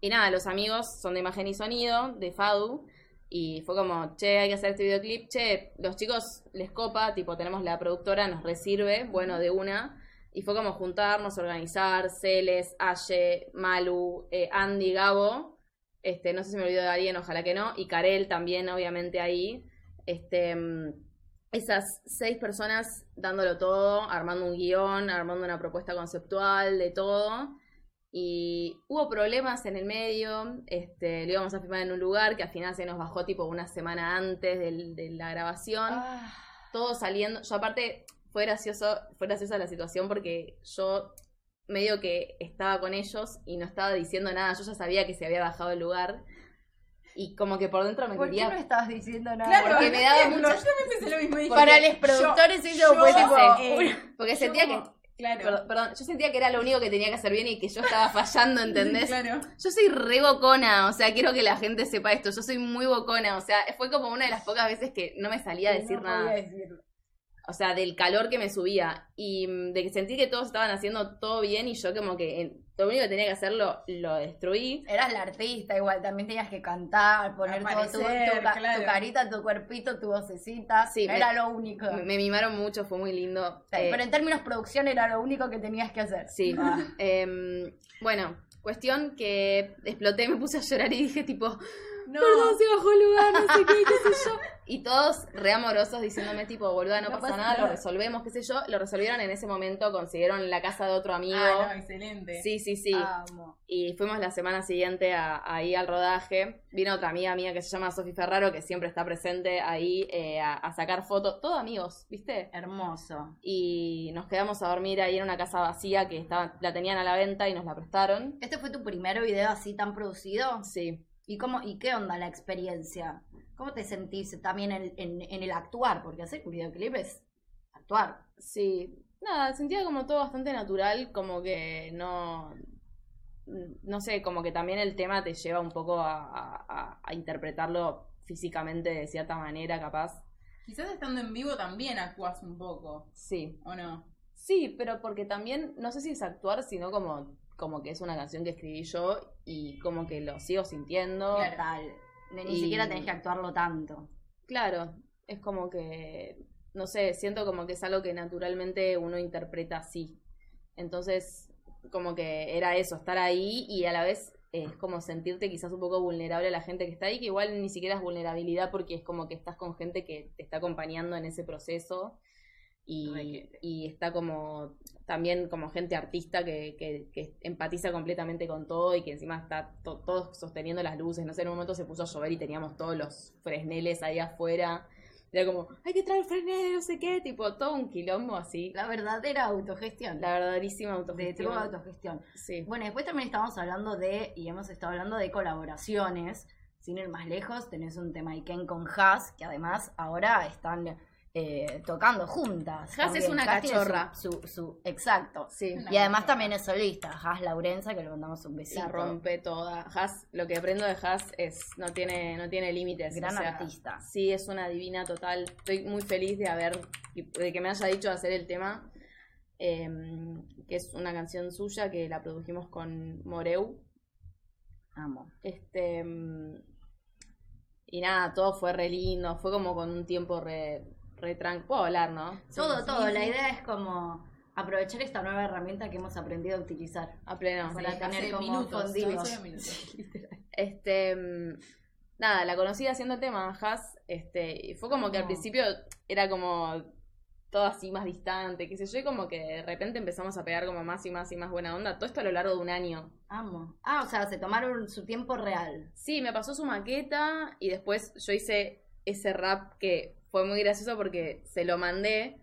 y nada, los amigos son de imagen y sonido, de FADU. Y fue como, che, hay que hacer este videoclip. Che, los chicos les copa, tipo, tenemos la productora, nos resirve, bueno, de una. Y fue como juntarnos, organizar, Celes, Aye, Malu, eh, Andy, Gabo. Este, no sé si me olvidó de alguien, ojalá que no. Y Karel también, obviamente, ahí. Este, mm, esas seis personas dándolo todo, armando un guion, armando una propuesta conceptual, de todo. Y hubo problemas en el medio, este, lo íbamos a filmar en un lugar que al final se nos bajó tipo una semana antes de la grabación Ah, todo saliendo. Yo aparte fue gracioso, fue graciosa la situación porque yo medio que estaba con ellos y no estaba diciendo nada. Yo ya sabía que se había bajado el lugar. Y como que por dentro me ¿Por qué quería. no estabas diciendo nada? Claro, Porque me daba ejemplo, mucha- Yo me pensé lo mismo. dije, Para los productores eso yo, fue tipo... eh, una- Porque yo sentía que. como- Claro. Perdón, perdón, yo sentía que era lo único que tenía que hacer bien y que yo estaba fallando, ¿entendés? Claro. Yo soy re bocona, o sea, quiero que la gente sepa esto. Yo soy muy bocona, o sea, fue como una de las pocas veces que no me salía a decir no nada. podía decirlo. O sea, del calor que me subía y mm, de que sentí que todos estaban haciendo todo bien y yo como que en- lo único que tenía que hacer lo, lo destruí. Eras la artista igual, también tenías que cantar, poner todo tu, tu, claro. tu carita, tu cuerpito, tu vocecita. Sí, me- era lo único. Me, me mimaron mucho, fue muy lindo. Sí, Eh, Pero en términos producción era lo único que tenías que hacer. sí. Ah. Em, bueno, cuestión que exploté, me puse a llorar y dije tipo, No. perdón, se bajó el lugar, no sé qué, qué sé yo. Y todos re amorosos diciéndome, tipo, boluda, no, No pasa, pasa nada, nada. lo resolvemos, qué sé yo. Lo resolvieron en ese momento, consiguieron la casa de otro amigo. Ah, no, excelente. Sí, sí, sí. Amo. Y fuimos la semana siguiente ahí al rodaje. Vino otra amiga mía que se llama Sofi Ferraro, que siempre está presente ahí eh, a, a sacar fotos. Todos amigos, ¿viste? Hermoso. Y nos quedamos a dormir ahí en una casa vacía que estaba, la tenían a la venta y nos la prestaron. ¿Este fue tu primer video así tan producido? Sí. ¿Y cómo y qué onda la experiencia? ¿Cómo te sentís también en, en- en el actuar? Porque hacer un videoclip es actuar. Sí, nada, sentía como todo bastante natural, como que no, no sé, como que también el tema te lleva un poco a, a- a- a interpretarlo físicamente de cierta manera, capaz. Quizás estando en vivo también actúas un poco, Sí, ¿o no? sí, pero porque también, no sé si es actuar, sino como, como que es una canción que escribí yo y como que lo sigo sintiendo. Claro. Tal. Ni Y- siquiera tenés que actuarlo tanto. Claro, es como que, no sé, siento como que es algo que naturalmente uno interpreta así. Entonces, como que era eso, estar ahí y a la vez es como sentirte quizás un poco vulnerable a la gente que está ahí, que igual ni siquiera es vulnerabilidad porque es como que estás con gente que te está acompañando en ese proceso y, está como también como gente artista que, que, que empatiza completamente con todo y que encima está to- todos sosteniendo las luces. No sé, en un momento se puso a llover y teníamos todos los fresneles ahí afuera. Era como, hay que traer fresneles, no sé qué, tipo, todo un quilombo así. La verdadera autogestión. La verdaderísima de autogestión. true autogestión. Sí. Bueno, después también estamos hablando de, y hemos estado hablando de colaboraciones. Sin ir más lejos, tenés un tema Iken con Haas, que además ahora están eh, tocando juntas. Haas es una su- cachorra. Su, su- exacto. Sí. Y además también es solista, Haas Laurenza, que le mandamos un besito. La rompe toda. Haas, lo que aprendo de Haas es no tiene, no tiene límites. Gran o sea, artista. Sí, es una divina total. Estoy muy feliz de haber, de que me haya dicho hacer el tema, eh, que es una canción suya que la produjimos con Moreu. Amo. Este mm, y nada, todo fue re lindo, fue como con un tiempo re, re tranquilo. Puedo hablar, ¿no? Todo, sí, todo. sí. La idea es como aprovechar esta nueva herramienta que hemos aprendido a utilizar. A pleno. Para Sí, tener como minutos, fondidos. solo minutos. Este, mm, nada, la conocí haciendo el tema, Has, este, y fue como que al Oh. principio era como todo así más distante, qué sé yo, y como que de repente empezamos a pegar como más y más y más buena onda, todo esto a lo largo de un año. Amo. Ah, o sea, se tomaron su tiempo real. Sí, me pasó su maqueta y después yo hice ese rap que fue muy gracioso porque se lo mandé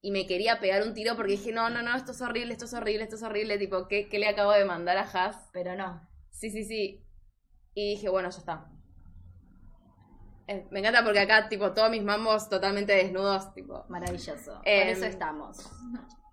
y me quería pegar un tiro porque dije, no, no, no, esto es horrible, esto es horrible, esto es horrible, tipo, ¿qué, qué le acabo de mandar a Has? Pero no. Sí, sí, sí. Y dije, bueno, ya está. Eh, me encanta porque acá, tipo, todos mis mambos totalmente desnudos, tipo. Maravilloso. Por Em, eso estamos.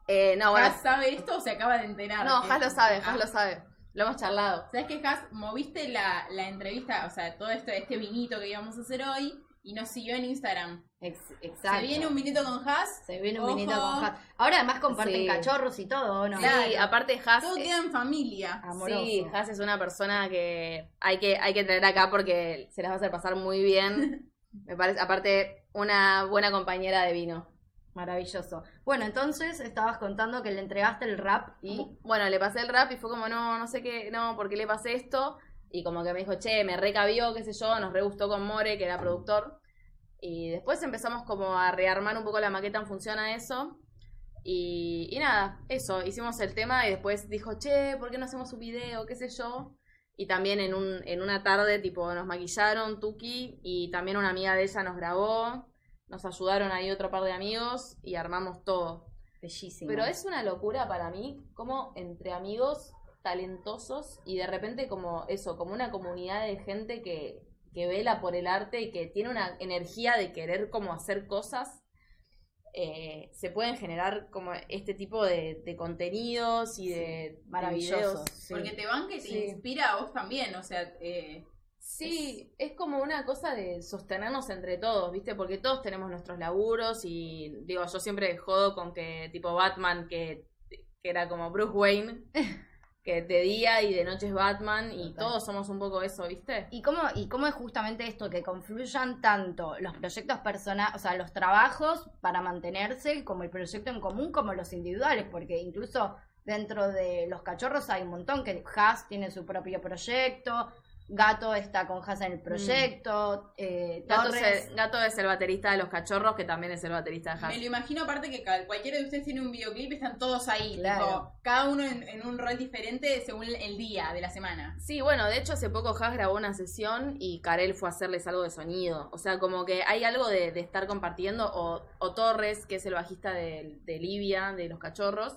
Eh, no, bueno. ¿Has sabe esto o se acaba de enterar? No, Has lo sabe, Has Ah, lo sabe. Lo hemos charlado. ¿Sabes qué, Has? Moviste la, la entrevista, o sea, todo esto, este vinito que íbamos a hacer hoy, y nos siguió en Instagram. Ex- exacto. Se viene un vinito con Has. Se viene un Ojo. vinito con Hat. Ahora además comparten Sí. cachorros y todo, ¿o ¿no? Claro. Sí, aparte Has. Todo queda en familia. Amoroso. Sí, Has es una persona que hay que, hay que tener acá porque se las va a hacer pasar muy bien. Me parece, aparte, una buena compañera de vino. Maravilloso. Bueno, entonces estabas contando que le entregaste el rap y Bueno, le pasé el rap y fue como, no, no sé qué, no, ¿por qué le pasé esto? Y como que me dijo, che, me recabió, qué sé yo, nos re gustó con More, que era productor. Y después empezamos como a rearmar un poco la maqueta en función a eso. Y, y nada, eso, hicimos el tema y después dijo, che, ¿por qué no hacemos un video? qué sé yo. Y también en, un, en una tarde, tipo, nos maquillaron, Tuki, y también una amiga de ella nos grabó. Nos ayudaron ahí otro par de amigos y armamos todo. bellísimo. Pero es una locura para mí, como entre amigos talentosos y de repente como eso, como una comunidad de gente que, que vela por el arte y que tiene una energía de querer como hacer cosas, eh, se pueden generar como este tipo de, de contenidos y de, de maravillosos, sí. Porque te banca y te Sí. inspira a vos también, o sea, eh, Sí, es como una cosa de sostenernos entre todos, ¿viste? Porque todos tenemos nuestros laburos y digo, yo siempre jodo con que tipo Batman, que, que era como Bruce Wayne, que de día y de noche es Batman y Total. todos somos un poco eso, ¿viste? ¿Y cómo, ¿Y cómo es justamente esto que confluyan tanto los proyectos personales, o sea, los trabajos para mantenerse, como el proyecto en común, como los individuales? Porque incluso dentro de los cachorros hay un montón que Haas tiene su propio proyecto, Gato está con Hasa en el proyecto. eh, Gato, Torres. es, Gato es el baterista de Los Cachorros, que también es el baterista de Me Hash. lo imagino aparte que cualquiera de ustedes tiene un videoclip y están todos ahí. Claro. tipo, cada uno en, en un rol diferente según el día de la semana. Sí, bueno, de hecho hace poco Hash grabó una sesión y Karel fue a hacerles algo de sonido. O sea, como que hay algo de, de estar compartiendo. O, o Torres, que es el bajista de, de Livia, de Los Cachorros,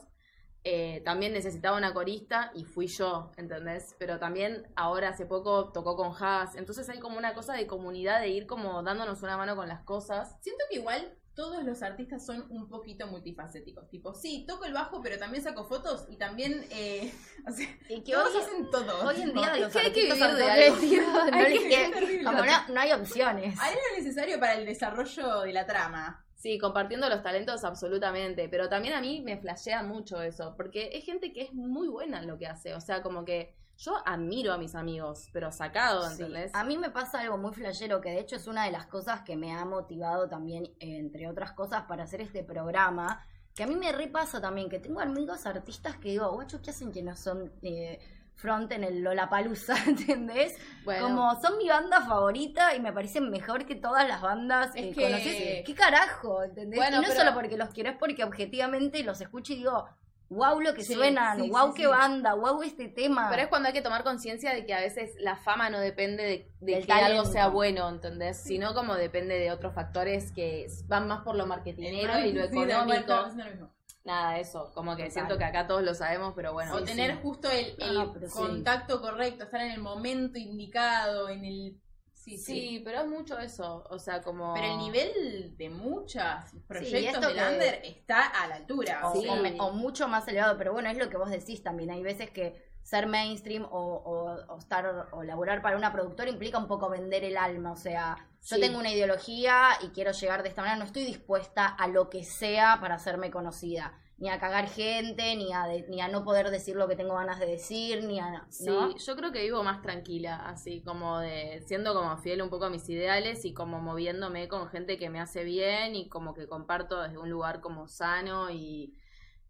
eh, también necesitaba una corista y fui yo, ¿entendés? Pero también ahora hace poco tocó con Haas. Entonces hay como una cosa de comunidad, de ir como dándonos una mano con las cosas. Siento que igual todos los artistas son un poquito multifacéticos. Tipo, sí, toco el bajo, pero también saco fotos y también. Eh, o sea, Y que todos hoy, hacen todo. hoy en día los hay que vivir de autocreativos no Hay que como no, no hay opciones. Haré lo necesario para el desarrollo de la trama. Sí, compartiendo los talentos absolutamente, pero también a mí me flashea mucho eso, porque es gente que es muy buena en lo que hace, o sea, como que yo admiro a mis amigos, pero sacado, Sí. ¿entendés? A mí me pasa algo muy flashero, que de hecho es una de las cosas que me ha motivado también, entre otras cosas, para hacer este programa. Que a mí me repasa también, que tengo amigos artistas que digo, guacho, ¿qué hacen que no son eh, front en el Lollapalooza? ¿Entendés? Bueno, Como son mi banda favorita y me parecen mejor que todas las bandas Es que, que- conoces. ¿Qué carajo? ¿Entendés? Bueno, y no pero- solo porque los quiero, es porque objetivamente los escucho y digo, wow lo que Sí, suenan, sí, wow sí, qué sí. banda, wow este tema. pero es cuando hay que tomar conciencia de que a veces la fama no depende de, de que algo sea bueno, ¿entendés? Sino como depende de otros factores que van más por lo marketinero y lo Sí, no, bueno, económico. Nada, eso, como que Total. siento que acá todos lo sabemos, pero bueno. o sí, tener sí. justo el, el No, pero sí. contacto correcto, estar en el momento indicado, en el... Sí, sí. Sí, pero es mucho eso, o sea, como... Pero el nivel de muchos proyectos que- under está a la altura. o, o Sí. sea, o me- o mucho más elevado, pero bueno, es lo que vos decís también. Hay veces que ser mainstream o, o- o estar o laburar para una productora implica un poco vender el alma. O sea, yo Sí. tengo una ideología y quiero llegar de esta manera, no estoy dispuesta a lo que sea para hacerme conocida. Ni a cagar gente, ni a, de- ni a no poder decir lo que tengo ganas de decir, ni a... Sí, ¿no? yo creo que vivo más tranquila, así como de siendo como fiel un poco a mis ideales y como moviéndome con gente que me hace bien y como que comparto desde un lugar como sano y,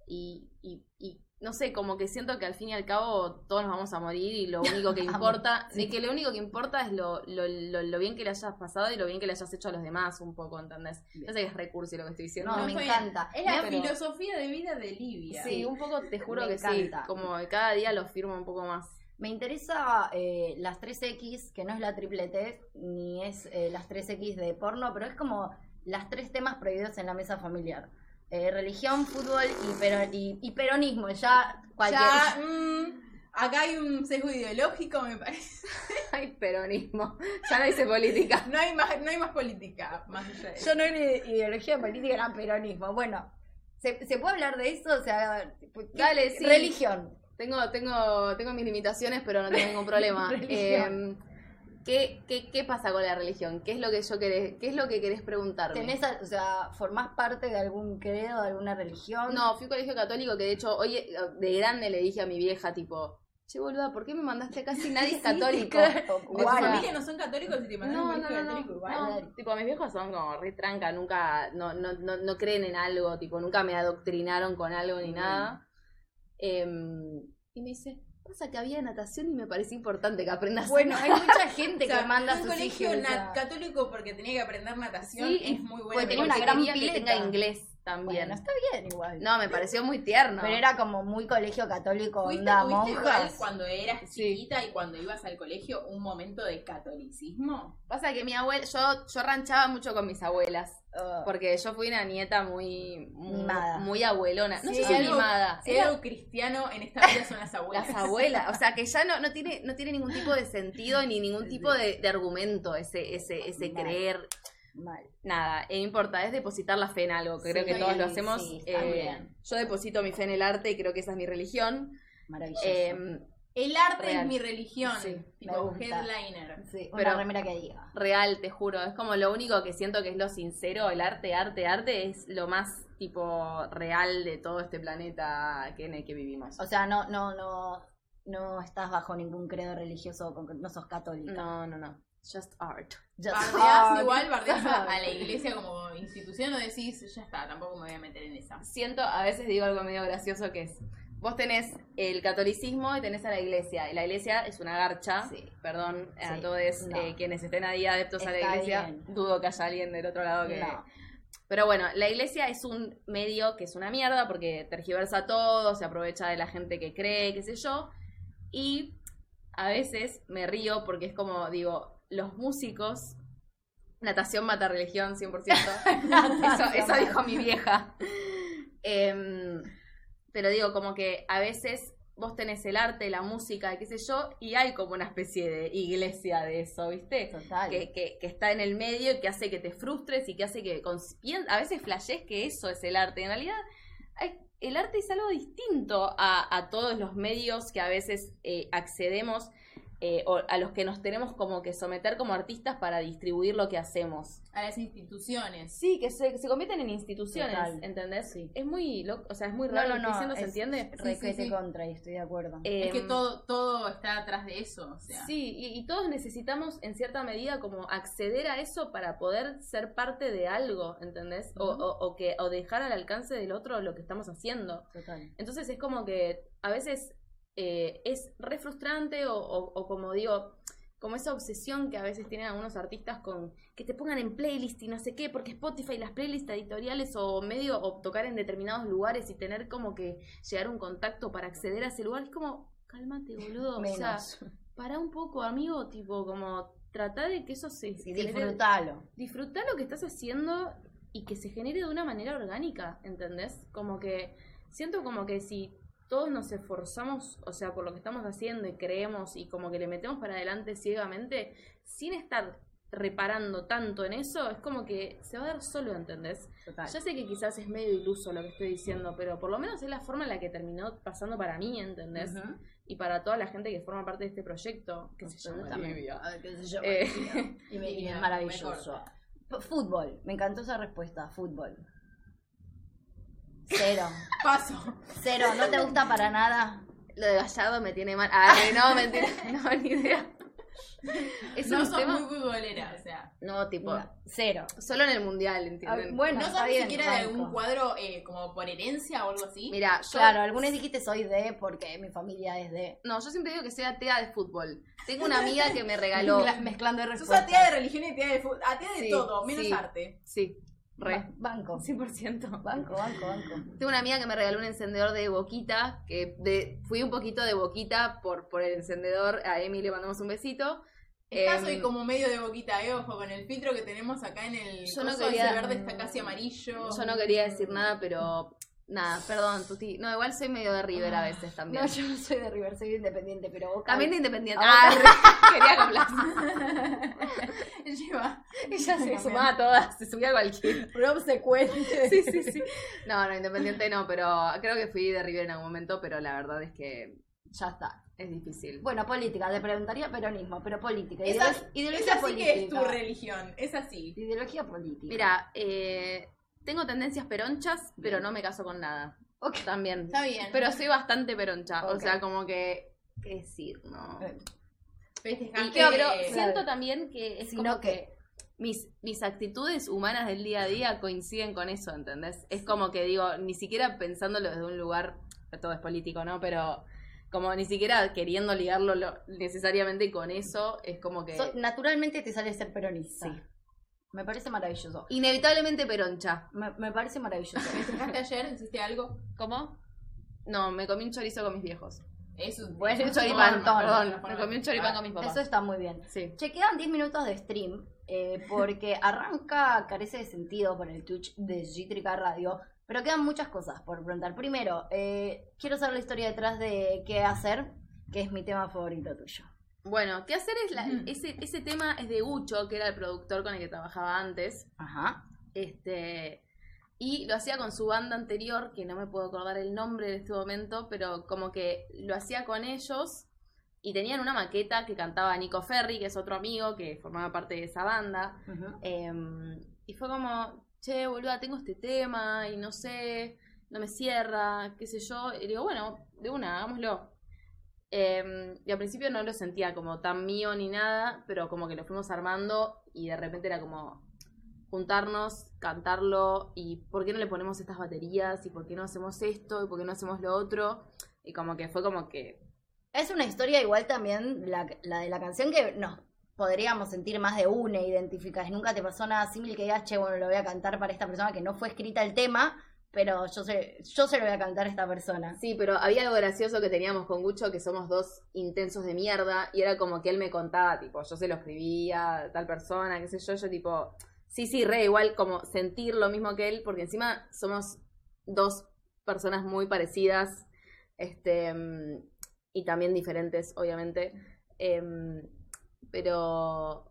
y, y, y no sé, como que siento que al fin y al cabo todos nos vamos a morir y lo único que importa, sí. de que lo único que importa es lo, lo, lo, lo bien que le hayas pasado y lo bien que le hayas hecho a los demás un poco, ¿entendés? Bien. No sé que es recurso lo que estoy diciendo. No, no me encanta. Es la Pero- filosofía de vida de Livia. Sí, un poco te juro Me que encanta. sí, como cada día lo firmo un poco más. Me interesa eh, las 3X, que no es la triple T, ni es eh, las 3X de porno, pero es como las tres temas prohibidos en la mesa familiar. Eh, religión, fútbol y, pero- y- y peronismo, ya cualquier... Ya, mm, acá hay un sesgo ideológico, me parece. Ay, peronismo. Ya no hice política. No hay más, no hay más política más allá de. Yo no era ideología política, era peronismo. Bueno, ¿se, se puede hablar de eso? O sea, ¿qué- Dale, sí. Religión. Tengo, tengo, tengo mis limitaciones, pero no tengo ningún problema. Eh, ¿qué, qué, qué pasa con la religión? ¿Qué es lo que yo querés, qué es lo que querés preguntarme? ¿Tenés, o sea, formás parte de algún credo, de alguna religión? No, fui a un colegio católico que de hecho hoy eh, de grande le dije a mi vieja tipo, che boluda, ¿por qué me mandaste acá si nadie es católico? claro. ¿En tu Guarda. familia no son católicos y te mandan No, un no, colegio no, católico no, igual? no, tipo mis viejos son como re tranca, nunca, no, no, no, no creen en algo, tipo nunca me adoctrinaron con algo ni Mm. nada. Em, y me dice, pasa que había natación y me parecía importante que aprendas Bueno, hay mucha gente O sea, que manda un sus colegio hijos. o sea, católico porque tenía que aprender natación Sí, es muy bueno. porque tenía una gran quería que pileta. tenga inglés también. Bueno, está bien igual. No, me pareció muy tierno. Pero era como muy colegio católico, ¿Fuiste, onda igual cuando eras Sí. chiquita y cuando ibas al colegio un momento de catolicismo? Pasa que mi abuela, yo, yo ranchaba mucho con mis abuelas. Uh, Porque yo fui una nieta muy, muy, Mimada. muy abuelona. No Sí, sé si algo- mimada. Si hay Era algo cristiano en esta vida son las abuelas. las abuelas. O sea, que ya no, no, tiene, no tiene ningún tipo de sentido ni ningún tipo de, de argumento ese, ese, ese Mal. creer. Mal. Nada, no importa, es depositar la fe en algo. que Creo Sí, que todos lo hacemos. sí, está Eh, bien. yo deposito mi fe en el arte y creo que esa es mi religión. Maravilloso. Eh, El arte Real. es mi religión. Sí, tipo headliner. sí, una pero- remera que diga. real, te juro. Es como lo único que siento que es lo sincero. El arte, arte, arte es lo más tipo real de todo este planeta que en el que vivimos. O sea, no, no, no, no estás bajo ningún credo religioso, no sos católica. No, no, no. Just art. Just Bardeás art. igual, bardeás a, a la iglesia como institución o decís, ya está, tampoco me voy a meter en esa. Siento, a veces digo algo medio gracioso que es, vos tenés el catolicismo y tenés a la iglesia. Y la iglesia es una garcha. Sí. Perdón a Sí, todos no. eh, quienes estén ahí adeptos a la Está iglesia. bien. Dudo que haya alguien del otro lado que... No. Pero bueno, la iglesia es un medio que es una mierda porque tergiversa todo, se aprovecha de la gente que cree, qué sé yo. Y a veces me río porque es como, digo, los músicos, natación mata religión 100%. eso, eso dijo mi vieja. Em, pero digo, como que a veces vos tenés el arte, la música, qué sé yo, y hay como una especie de iglesia de eso, ¿viste? Total. que, que, que está en el medio y que hace que te frustres y que hace que a veces flashes que eso es el arte. En realidad, el arte es algo distinto a, a todos los medios que a veces eh, accedemos eh, o a los que nos tenemos como que someter como artistas para distribuir lo que hacemos. A las instituciones. Sí, que se, que se convierten en instituciones, Total. ¿entendés? Sí. Es muy loco, o sea, es muy No, raro no, lo que estoy no. diciendo, ¿se es entiende? Sí, sí, sí. contra y estoy de acuerdo. Es que todo, todo está atrás de eso. O sea. Sí, y, y todos necesitamos en cierta medida como acceder a eso para poder ser parte de algo, ¿entendés? O, Ujú. o, o que, o dejar al alcance del otro lo que estamos haciendo. Total. Entonces es como que a veces eh, es re frustrante o, o- o como digo, como esa obsesión que a veces tienen algunos artistas con que te pongan en playlist y no sé qué, porque Spotify, las playlists editoriales o medio, o tocar en determinados lugares y tener como que llegar a un contacto para acceder a ese lugar, es como, cálmate boludo, o sea, para un poco, amigo, tipo, como tratar de que eso se Sí, disfrutalo. disfrutar lo que estás haciendo y que se genere de una manera orgánica, ¿entendés? Como que siento como que si todos nos esforzamos, o sea, por lo que estamos haciendo y creemos y como que le metemos para adelante ciegamente, sin estar reparando tanto en eso, es como que se va a dar solo, ¿entendés? Total. Ya sé que quizás es medio iluso lo que estoy diciendo, pero por lo menos es la forma en la que terminó pasando para mí, ¿entendés? Y para toda la gente que forma parte de este proyecto, que se llama Eh, y, me- y Divina, es maravilloso. mejor. Fútbol. Me encantó esa respuesta. Fútbol. Cero. Paso. Cero. ¿No te gusta para nada? Lo de Gallardo me tiene mal. Ah, no, mentira, no, ni idea. Es no un sos tema. muy futbolera, o sea. No, tipo, No, Cero. solo en el mundial, Ah, ¿entienden? bueno, ¿No sos ni siquiera de algún cuadro eh, como por herencia o algo así? Mira, yo. Claro, algunos dijiste soy de porque mi familia es de. No, yo siempre digo que soy atea de fútbol. Tengo una amiga que me regaló. Mezcla- Mezclando Sos respuestas. atea de religión y atea de fútbol. Atea de Sí, todo, menos sí. arte. Sí, re. Ba- Banco. 100%. Banco, banco, banco. Tengo una amiga que me regaló un encendedor de boquita, que de, fui un poquito de boquita por, por el encendedor. A Emi le mandamos un besito. Acá Em, soy como medio de boquita, eh, ojo, con el filtro que tenemos acá en el Yo no quería- ese verde está casi amarillo. Yo no quería decir nada, pero nada, perdón, Tuti. No, igual soy medio de River a veces también. No, yo no soy de River, soy de independiente, pero Boca. También de Independiente. Ah, quería complacer. Lleva. Ella se sumaba a todas, se subía a cualquier. Pero obsecuente. Sí, sí, sí. No, no, Independiente no, pero creo que fui de River en algún momento, pero la verdad es que Ya está. es difícil. Bueno, política, te preguntaría peronismo, pero política. Esa, Ideolo- ideología esa sí política. que es tu religión, es así. Ideología política. Mira, eh, tengo tendencias peronchas, pero no me caso con nada. Ok. También. Está bien. Pero soy bastante peroncha. O sea, como que. ¿Qué decir? No. Pero siento también que es Si como que mis, mis actitudes humanas del día a día coinciden con eso, ¿entendés? Es como que digo, ni siquiera pensándolo desde un lugar, todo es político, ¿no? Pero como ni siquiera queriendo ligarlo lo- necesariamente con eso, es como que... so- naturalmente te sale ser peronista. Sí. Me parece maravilloso. Inevitablemente peroncha. Me, me parece maravilloso. ¿Festejaste ayer? ¿Hiciste algo? ¿Cómo? No, me comí un chorizo con mis viejos. Eso Bueno, eso Un es choripán, perdón. Me comí un choripán Ah, con mis papás. Eso está muy bien. Sí. Che, quedan 10 minutos de stream eh, porque arranca, carece de sentido por el Twitch de Gitrica Radio, pero quedan muchas cosas por preguntar. Primero, eh, quiero saber la historia detrás de qué hacer, que es mi tema favorito tuyo. Bueno, ¿qué hacer es la- ese, ese tema es de Gucho, que era el productor con el que trabajaba antes. Ajá. Este, y lo hacía con su banda anterior, que no me puedo acordar el nombre en este momento, pero como que lo hacía con ellos y tenían una maqueta que cantaba Nico Ferri, que es otro amigo que formaba parte de esa banda. Em, y fue como, che, boluda, tengo este tema y no sé, no me cierra, qué sé yo. Y digo, bueno, de una, hagámoslo. Em, y al principio no lo sentía como tan mío ni nada, pero como que lo fuimos armando y de repente era como, juntarnos, cantarlo y por qué no le ponemos estas baterías y por qué no hacemos esto y por qué no hacemos lo otro. Y como que fue como que Es una historia igual también, la, la de la canción, que nos podríamos sentir más de una identificadas. Nunca te pasó nada similar que digas, che, bueno, lo voy a cantar para esta persona que no fue escrita el tema, pero yo se, yo se lo voy a cantar a esta persona. Sí, pero había algo gracioso que teníamos con Gucho, que somos dos intensos de mierda, y era como que él me contaba, tipo, yo se lo escribía tal persona, qué sé yo, yo tipo, sí, sí, re, igual como sentir lo mismo que él, porque encima somos dos personas muy parecidas, este, y también diferentes, obviamente, em, pero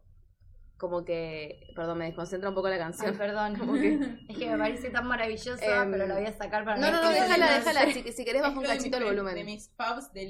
como que, perdón, me desconcentra un poco la Ay, canción. perdón. Como que- Es que me parece tan maravillosa, Em, pero la voy a sacar para No, no, no, déjala, no déjala, si, si querés baja un cachito el volumen. De mis faves de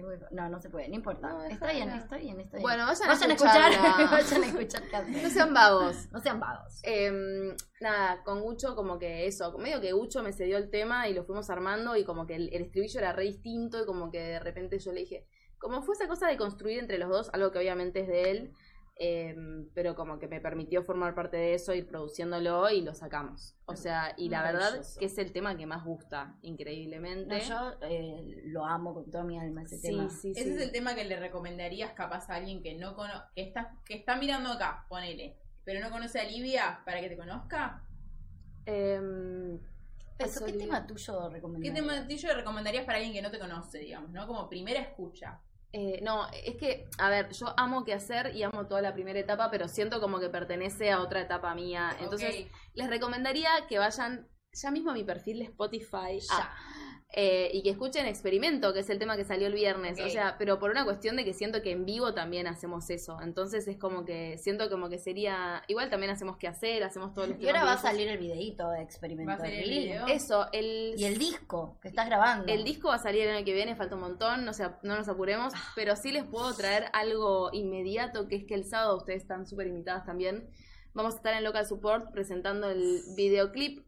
muy- No, no se puede, no importa. No, está bien, está bien, está bien. Bueno, vayan, vayan a escuchar, vayan a escuchar. No sean vagos. No sean vagos. Em, nada, con Gucho como que eso, medio que Gucho me cedió el tema y lo fuimos armando y como que el, el estribillo era re distinto y como que de repente yo le dije, como fue esa cosa de construir entre los dos, algo que obviamente es de él, em, pero como que me permitió formar parte de eso, ir produciéndolo y lo sacamos. O sea, y la verdad que es el tema que más gusta, increíblemente. No, yo eh, lo amo con toda mi alma ese sí, tema. sí, Ese sí. es el tema que le recomendarías capaz a alguien que no cono que está, que está mirando acá, ponele, pero no conoce a Livia para que te conozca. Em, Eso, ¿Qué Olivia. tema tuyo ¿Qué recomendarías? tema tuyo le recomendarías para alguien que no te conoce, digamos, ¿no? Como primera escucha. Eh, no, es que, a ver, yo amo qué hacer y amo toda la primera etapa, pero siento como que pertenece a otra etapa mía. Entonces, les recomendaría que vayan ya mismo a mi perfil de Spotify Ya. ah, eh, y que escuchen Experimento, que es el tema que salió el viernes. O sea, pero por una cuestión de que siento que en vivo también hacemos eso. Entonces es como que siento como que sería. Igual también hacemos qué hacer, hacemos todos los Y ahora va a salir el videíto de experimento. Va a salir el Really. video. Eso, el. Y el disco que estás grabando. El disco va a salir el año que viene, falta un montón, no, sea, no nos apuremos, Ah. pero sí les puedo traer algo inmediato, que es que el sábado ustedes están súper invitadas también. Vamos a estar en Local Support presentando el videoclip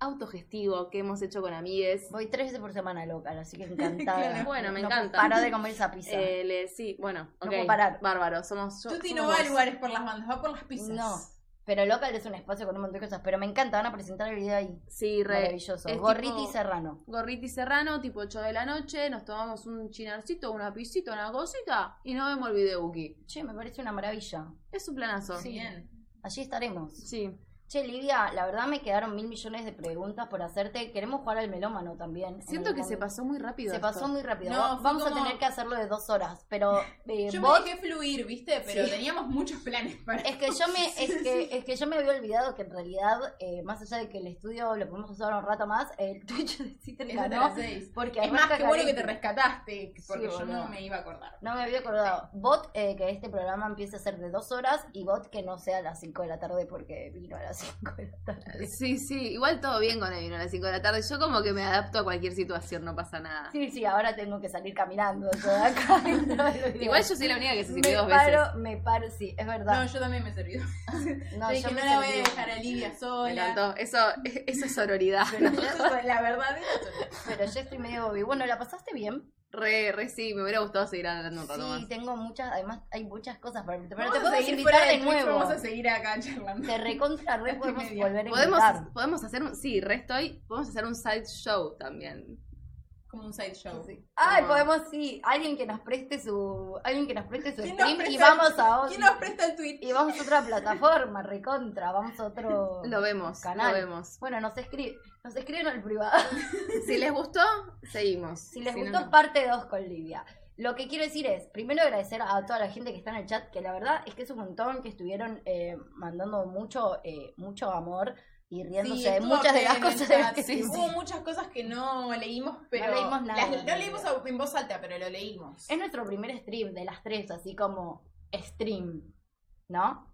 autogestivo que hemos hecho con amigues. Voy tres veces por semana local, así que encantada. Claro. Bueno, me No encanta. Paro de comer esa pizza. Eh, le- sí, bueno, No ok, puedo parar. Bárbaro, somos yo. Tuti no va a lugares por las bandas, va por las pizzas. No. Pero local es un espacio con un montón de cosas. Pero me encanta, van a presentar el video ahí. Sí, re. Maravilloso. es Gorriti tipo- y Serrano. Gorriti Serrano, tipo 8 de la noche, nos tomamos un chinarcito, una pisita, una cosita y nos vemos el video. Che, me parece una maravilla. Es un planazo. Sí. Bien. Allí estaremos. Sí. Che, Livia, la verdad me quedaron mil millones de preguntas por hacerte. Queremos jugar al melómano también. en Siento que se pasó muy rápido. Se esto. pasó muy rápido. No, Vamos a tener que hacerlo de dos horas. Pero eh, Yo vos me dejé fluir, ¿viste? Pero Sí. teníamos muchos planes para. Es que yo me, es que, es que yo me había olvidado que en realidad, eh, más allá de que el estudio lo podemos usar un rato más, el Twitch de te ganó. las seis. Porque Es más, que bueno que te rescataste, porque Sí, yo no me iba a acordar. No me había acordado. Bot, eh, que este programa empiece a ser de dos horas y bot que no sea a las 5 de la tarde porque vino a las 5 de la tarde. Sí, sí, igual todo bien con el vino a las 5 de la tarde. Yo como que me adapto a cualquier situación, no pasa nada. Sí, sí, ahora tengo que salir caminando yo de acá. Igual yo soy la única que se sirvió dos paro, veces. me paro, sí, es No, verdad. yo también me serví. No, yo dije, yo me no la voy a dejar a Livia Me sola. encantó. Eso, eso es sororidad. Pero yo, la verdad es pero yo estoy medio Bobby. Bueno, ¿la pasaste bien? Re, re sí, me hubiera gustado seguir hablando un rato Sí, más. tengo muchas, además hay muchas cosas para Pero Vamos te podemos invitar fuera de nuevo. Vamos a seguir acá charlando. Te recontra re podemos volver a Podemos, invitar. podemos hacer un. Sí, re estoy. Podemos hacer un side show también. Como un sideshow. Sí. Ay, No. podemos, sí, alguien que nos preste su, alguien que nos preste su ¿Quién nos stream y vamos a otro, ¿Quién nos presta el tweet? y vamos a otra plataforma, recontra, vamos a otro Lo vemos, canal. lo vemos. Bueno, nos escribe, nos escriben al privado. Si les gustó, seguimos. si les gustó, no. parte 2 con Livia. Lo que quiero decir es, primero agradecer a toda la gente que está en el chat, que la verdad es que es un montón, que estuvieron eh, mandando mucho, eh, mucho amor y riéndose Sí, de muchas de las cosas de las que Sí, decimos. Hubo muchas cosas que no leímos, pero. leímos nada, las- no leímos en voz alta, pero lo leímos. Es nuestro primer stream de las tres, así como stream, ¿no?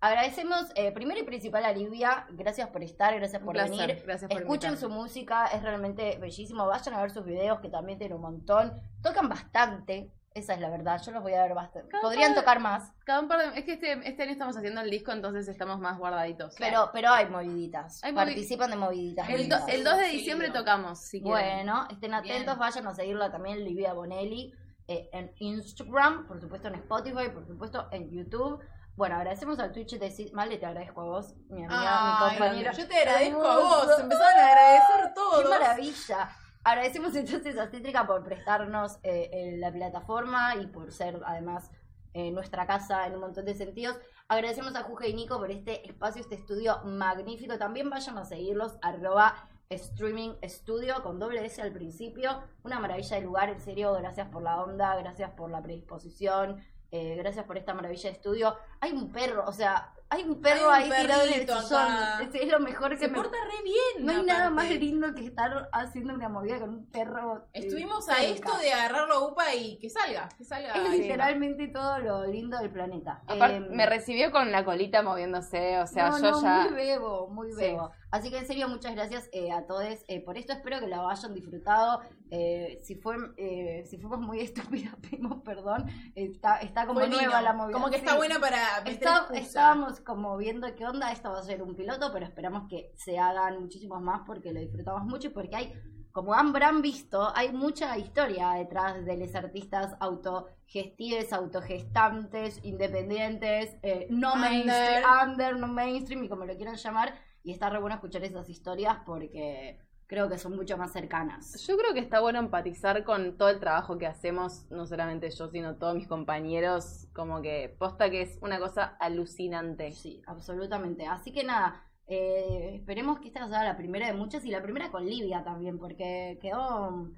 Agradecemos eh, primero y principal a Livia, gracias por estar, gracias por placer, venir. Gracias por Escuchen su música, es realmente bellísimo. Vayan a ver sus videos que también tienen un montón. Tocan bastante, esa es la verdad. Yo los voy a ver bastante. Cada Podrían par- tocar más, Cada un par de- Es que este, este año estamos haciendo el disco, entonces estamos más guardaditos. pero, pero hay moviditas. Hay movi- Participan de moviditas. El, do- el 2 de diciembre tocamos, si quieren. Bueno, estén atentos, Bien. vayan a seguirla también, Livia Bonelli, eh, en Instagram, por supuesto en Spotify, por supuesto en YouTube. Bueno, agradecemos al Twitch de. Vale, te agradezco a vos, mi amiga, mi compañera. yo te agradezco a vos. Empezaron a agradecer todos. ¡Qué maravilla! Agradecemos entonces a Cítrica por prestarnos eh, eh, la plataforma y por ser además eh, nuestra casa en un montón de sentidos. Agradecemos a Juge y Nico por este espacio, este estudio magnífico. También vayan a seguirlos, arroba streaming studio con doble S al principio. Una maravilla de lugar, en serio, gracias por la onda, gracias por la predisposición, eh, gracias por esta maravilla de estudio. Hay un perro, o sea, hay un perro Hay un ahí tirado en el sillón. Es, lo mejor que Se me porta re bien. no hay nada más lindo que estar haciendo una movida con un perro. eh, Estuvimos a esto de agarrarlo a UPA y que salga. Que salga. Es literalmente todo lo lindo del planeta. Aparte, Em, me recibió con la colita moviéndose, o sea, no, yo no, ya... Muy bebo, muy Sí. bebo. Así que en serio, muchas gracias eh, a todos eh, por esto. Espero que lo hayan disfrutado. Eh, si, fue, eh, si fuimos muy estúpidas, pedimos perdón. Está, está como nueva la movida. Como que está Sí. buena para meter Está- excusa. estábamos como viendo qué onda, esto va a ser un piloto, pero esperamos que se hagan muchísimos más porque lo disfrutamos mucho y porque hay, como habrán visto, hay mucha historia detrás de los artistas autogestives, autogestantes, independientes, eh, no Under. mainstream, under, no mainstream y como lo quieran llamar. Y está re bueno escuchar esas historias porque creo que son mucho más cercanas. Yo creo que está bueno empatizar con todo el trabajo que hacemos, no solamente yo, sino todos mis compañeros, como que posta que es una cosa alucinante. Sí, absolutamente. Así que nada, eh, esperemos que esta sea la primera de muchas y la primera con Livia también, porque quedó,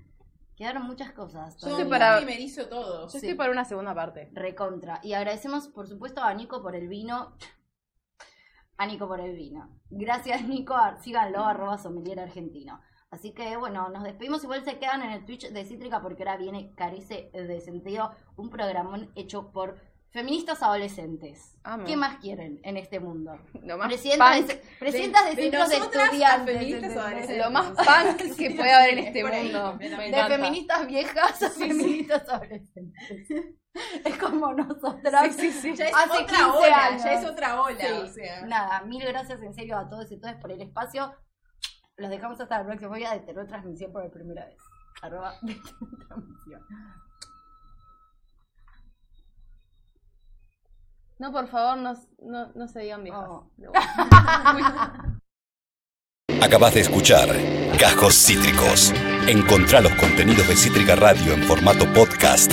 quedaron muchas cosas. Yo estoy para- primerizo todo. Yo Sí. estoy para una segunda parte. Recontra. Y agradecemos, por supuesto, a Nico por el vino. A Nico por el vino. Gracias, Nico. Síganlo, arroba sommelier argentino. Así que bueno, nos despedimos. Igual se quedan en el Twitch de Cítrica porque ahora viene Carece de Sentido, un programón hecho por feministas adolescentes. ¿Qué más quieren en este mundo? Lo más Presidentas de, presidentas de, de centros de estudiantes. lo más punk que puede haber en es este mundo. De feministas viejas a feministas adolescentes. Es como nosotras. Sí, sí, sí. Ya es Hace otra 15 ola, años. ya es otra ola, Sí. o sea. Nada, mil gracias en serio a todos y todas por el espacio. Los dejamos hasta la próxima. Voy a detener transmisión por primera vez. Arroba transmisión. No, por favor, no, no, no se digan viejas. Oh. Acabas de escuchar Cajos Cítricos. Encontrá los contenidos de Cítrica Radio en formato podcast